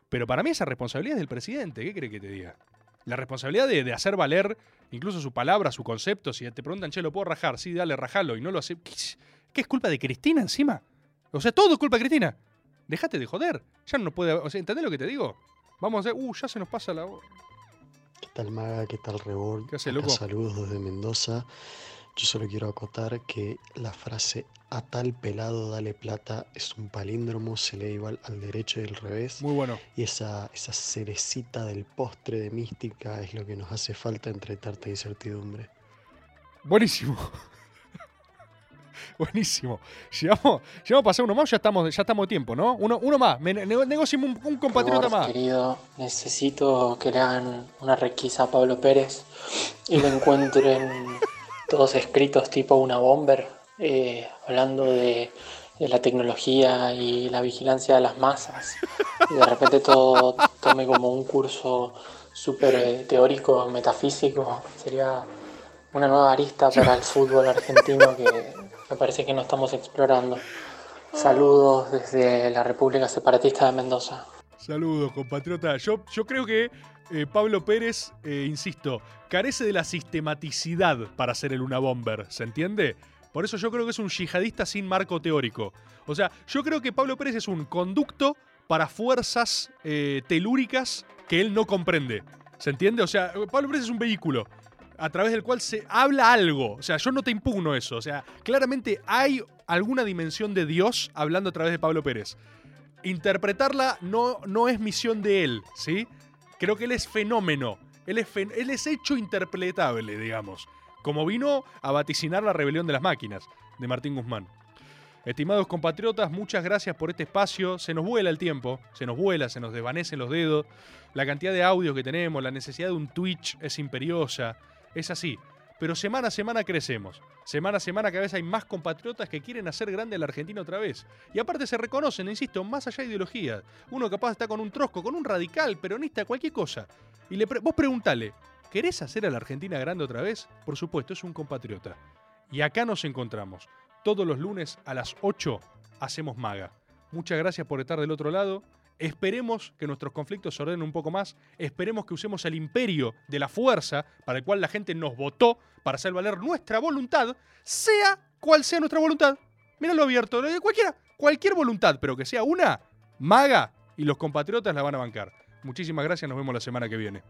Pero para mí esa responsabilidad es del presidente, ¿qué cree que te diga? La responsabilidad de, hacer valer incluso su palabra, su concepto, si te preguntan, che, ¿lo puedo rajar? Sí, dale, rajalo y no lo hace. ¿Qué, es- qué es culpa de Cristina encima? O sea, todo es culpa de Cristina. Déjate de joder. Ya no puede. O sea, ¿entendés lo que te digo? Vamos a hacer. Uh, ya se nos pasa la. ¿Qué tal Maga? ¿Qué tal Rebord? ¿Qué hace, loco? saludos desde Mendoza. Yo solo quiero acotar que la frase a tal pelado dale plata es un palíndromo, se lee igual al derecho y al revés. Muy bueno. Y esa, esa cerecita del postre de mística es lo que nos hace falta entre tanta incertidumbre. Buenísimo. (laughs) Buenísimo. Llegamos, llegamos a pasar uno más, ya estamos, ya estamos de tiempo, ¿no? Uno, uno más. Me, ne- un, un compatriota más. querido, necesito que le hagan una requisa a Pablo Pérez y lo encuentren (laughs) todos escritos tipo una bomber, eh, hablando de, de la tecnología y la vigilancia de las masas. Y de repente todo tome como un curso súper eh, teórico, metafísico. Sería una nueva arista para el fútbol argentino que me parece que no estamos explorando. Saludos desde la República Separatista de Mendoza. Saludos, compatriota. Yo, yo creo que eh, Pablo Pérez, eh, insisto, carece de la sistematicidad para ser el Una Bomber, ¿se entiende? Por eso yo creo que es un yihadista sin marco teórico. O sea, yo creo que Pablo Pérez es un conducto para fuerzas eh, telúricas que él no comprende. ¿Se entiende? O sea, Pablo Pérez es un vehículo a través del cual se habla algo. O sea, yo no te impugno eso. O sea, claramente hay alguna dimensión de Dios hablando a través de Pablo Pérez. Interpretarla no, no es misión de él, ¿sí? Creo que él es fenómeno. Él es, es hecho interpretable, digamos. Como vino a vaticinar la rebelión de las máquinas, de Martín Guzmán. Estimados compatriotas, muchas gracias por este espacio. Se nos vuela el tiempo, se nos vuela, se nos desvanecen los dedos. La cantidad de audios que tenemos, la necesidad de un Twitch es imperiosa. Es así. Pero semana a semana crecemos. Semana a semana cada vez hay más compatriotas que quieren hacer grande a la Argentina otra vez. Y aparte se reconocen, insisto, más allá de ideologías. Uno capaz está con un trosco, con un radical, peronista, cualquier cosa. Y le vos preguntale, ¿querés hacer a la Argentina grande otra vez? Por supuesto, es un compatriota. Y acá nos encontramos. Todos los lunes a las 8 hacemos maga. Muchas gracias por estar del otro lado. Esperemos que nuestros conflictos se ordenen un poco más. Esperemos que usemos el imperio de la fuerza para el cual la gente nos votó para hacer valer nuestra voluntad, sea cual sea nuestra voluntad. Míralo abierto, cualquiera, cualquier voluntad, pero que sea una maga y los compatriotas la van a bancar. Muchísimas gracias, nos vemos la semana que viene.